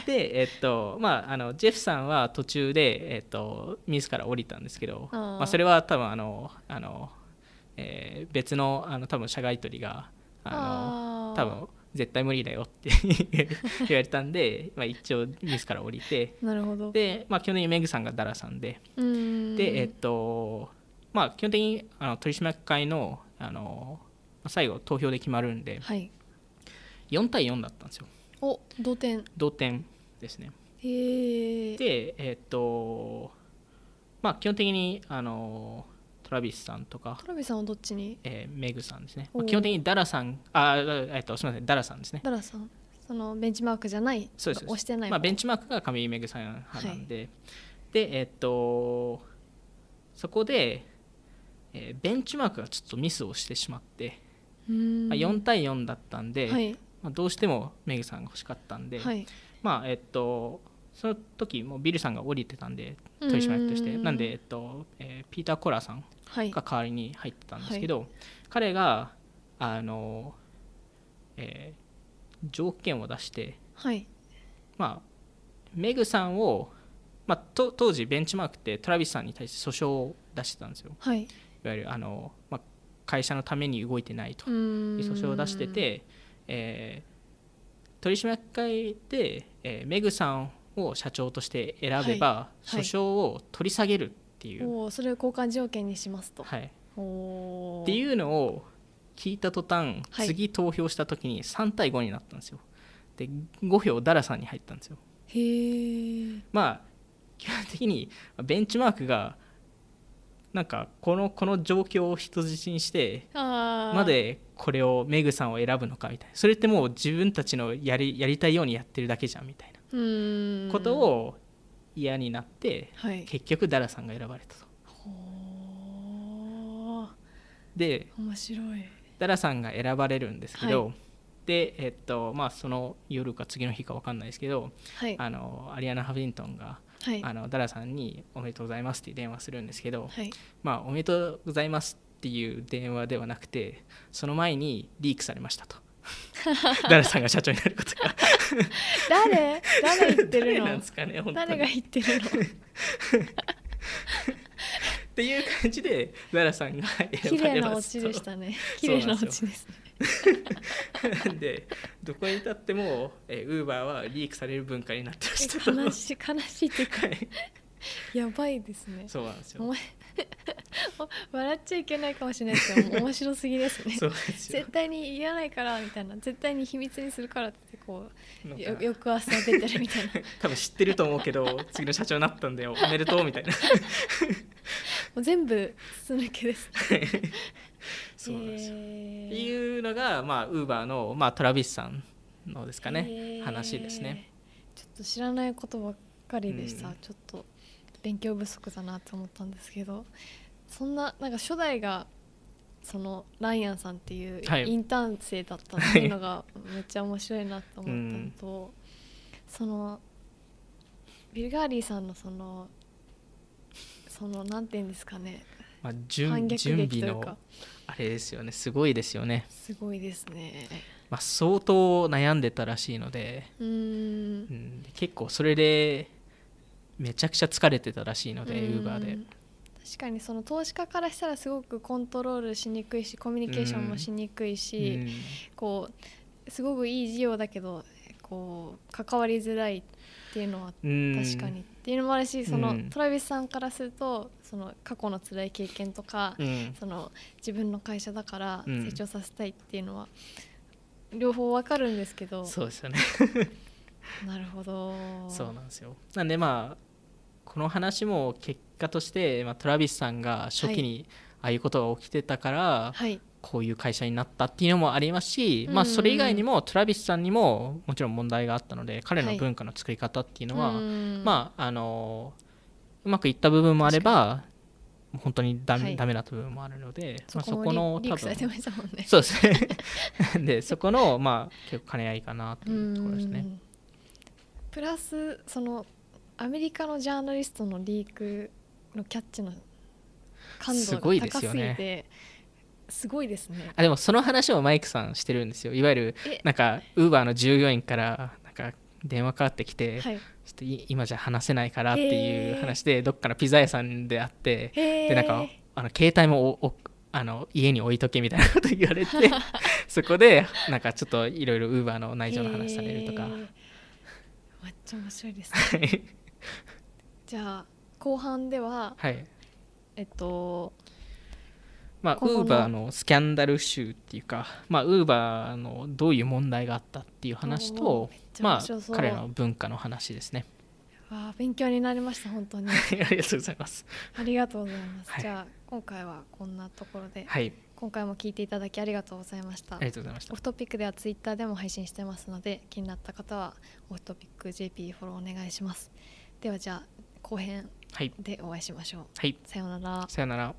でえっとまああのジェフさんは途中で、えっと、自ら降りたんですけどまあ、それは多分あのあの、えー別のあの多分社外取りがあの多分絶対無理だよって 言われたんで、まあ、一応自ら降りてなるほど。で、まあ、基本的にメグさんがダラさんでうん。で、えっと、まあ、基本的にあの取締役会のあのまあ最後、投票で決まるんで、はい。4対4だったんですよ、お同点。同点ですね。へえで、えっと、まあ、基本的にあのトラビスさんとか、トラビさんはどっちに？えーメグさんですね、まあ基本的にダラさん、あ、えっと、すみません、ダラさんですね。ダラさん。そのベンチマークじゃない？そうです押してないまあ、ベンチチマークが上井めぐさん派なんで、で、えっと、そこで、えーベンチマークがちょっとミスをしてしまって、まあ、4対4だったんで、はい。まあ、どうしてもメグさんが欲しかったんで、はい。まあえっとその時もうビルさんが降りてたんで取締役として。うん。なんで、えっとえーピーター・コラーさんはい。が代わりに入ってたんですけど、彼があの、えー条件を出して、はい。まあ、メグさんを、まあ、と当時ベンチマークってトラビスさんに対して訴訟を出してたんですよ。はい。いわゆるあの、まあ、会社のために動いてないと。うーん。訴訟を出してて、えー取締役会で、えーメグさんを社長として選べば、はい。訴訟を取り下げるっていう、それを交換条件にしますと、はい、っていうのを聞いた途端、はい。次投票した時に3対5になったんですよ。で5票ダラさんに入ったんですよ。へえまあ基本的にベンチマークがなんかこのこの状況を人質にしてまでこれをメグさんを選ぶのかみたいな。それってもう自分たちのやりやりたいようにやってるだけじゃんみたいなことを嫌になってはい。結局ダラさんが選ばれたと。で面白い。ダラさんが選ばれるんですけど、はで、えっとまあ、その夜か次の日か分かんないですけどはい。あのアリアナ・ハビントンが、はい。あのダラさんに「おめでとうございます」って電話するんですけど、はい。まあ、おめでとうございますっていう電話ではなくてその前にリークされましたと ダラさんが社長になることが。誰？誰言ってるの？ね誰が言ってるの？っていう感じでダラさんが綺選ばれ麗なオチでしたね。綺麗なオチですね。で どこに立ってもウーバーはリークされる文化になってましたと。悲しい悲しいっていうか。はい。やばいですね。そうなんですよ。お前 笑っちゃいけないかもしれないですけど面白すぎですね。絶対に言わないからみたいな絶対に秘密にするからってこうよ翌朝出てるみたいな。多分知ってると思うけど次の社長になったんだよ。おめでとうみたいな。もう全部す抜けです。そうなんですよ、へー。っていうのがまあウーバーの、まあ、トラビスさんのですかねへー。話ですね。ちょっと知らないことばっかりでした、うん。ちょっと勉強不足だなと思ったんですけどそんななんか初代がそのライアンさんっていうはい。インターン生だったっていうのがめっちゃ面白いなと思ったうんのと、そのビルガーリーさんのそのそのなんて言うんですかねまあ、反準逆準備の劇というか。あれですよね。すごいですよね、すごいですね。まあ、相当悩んでたらしいので、うーん。うん、結構それでめちゃくちゃ疲れてたらしいのでウーバーで。うん確かにその投資家からしたらすごくコントロールしにくいしコミュニケーションもしにくいし、うん。こうすごくいい事業だけどこう関わりづらいっていうのはうん。確かに、っていうのもあるしその、うん。トラビスさんからするとその過去の辛い経験とか、うん。その自分の会社だからうん。成長させたいっていうのは、両方わかるんですけど。そうですよね。なるほど。そうなんですよ。なんでまあこの話も結果として、まあ、トラビスさんが初期にああいうことが起きてたから、はい。こういう会社になったっていうのもありますし、まあ、うんそれ以外にもトラビスさんにももちろん問題があったので彼のはい文化の作り方っていうのは、うんまああのうまくいった部分もあれば本当にダメ,、はい。ダメな部分もあるので、まあ、そそここの多分。そうですね。でそこのまあ結構兼ね合いかなというところですね。うん。プラスそのアメリカのジャーナリストのリークのキャッチの感度すごいが高すぎですよねてすごいですね。あでもその話をマイクさんしてるんですよ。いわゆるえ？なんかウーバーの従業員からなんか電話かかってきて、はい。ちょっとい今じゃ話せないからっていう話でどっかのピザ屋さんで会ってでなんかあの携帯もおおあの家に置いとけみたいなこと言われて そこでなんかちょっといろいろウーバーの内情の話されるとか。めっちゃ面白いですね じゃあ後半でははい。えっとまあウーバーのスキャンダル集っていうかまあウーバーのどういう問題があったっていう話とまあ彼の文化の話ですね。わあ勉強になりました本当に。ありがとうございます。ありがとうございます、はい。じゃあ今回はこんなところで、はい。今回も聞いていただきありがとうございました。ありがとうございました。オフトピックではツイッターでも配信してますので気になった方はオフトピック JP フォローお願いしますではじゃあ後編はい。でお会いしましょう。はい。さようなら。さよなら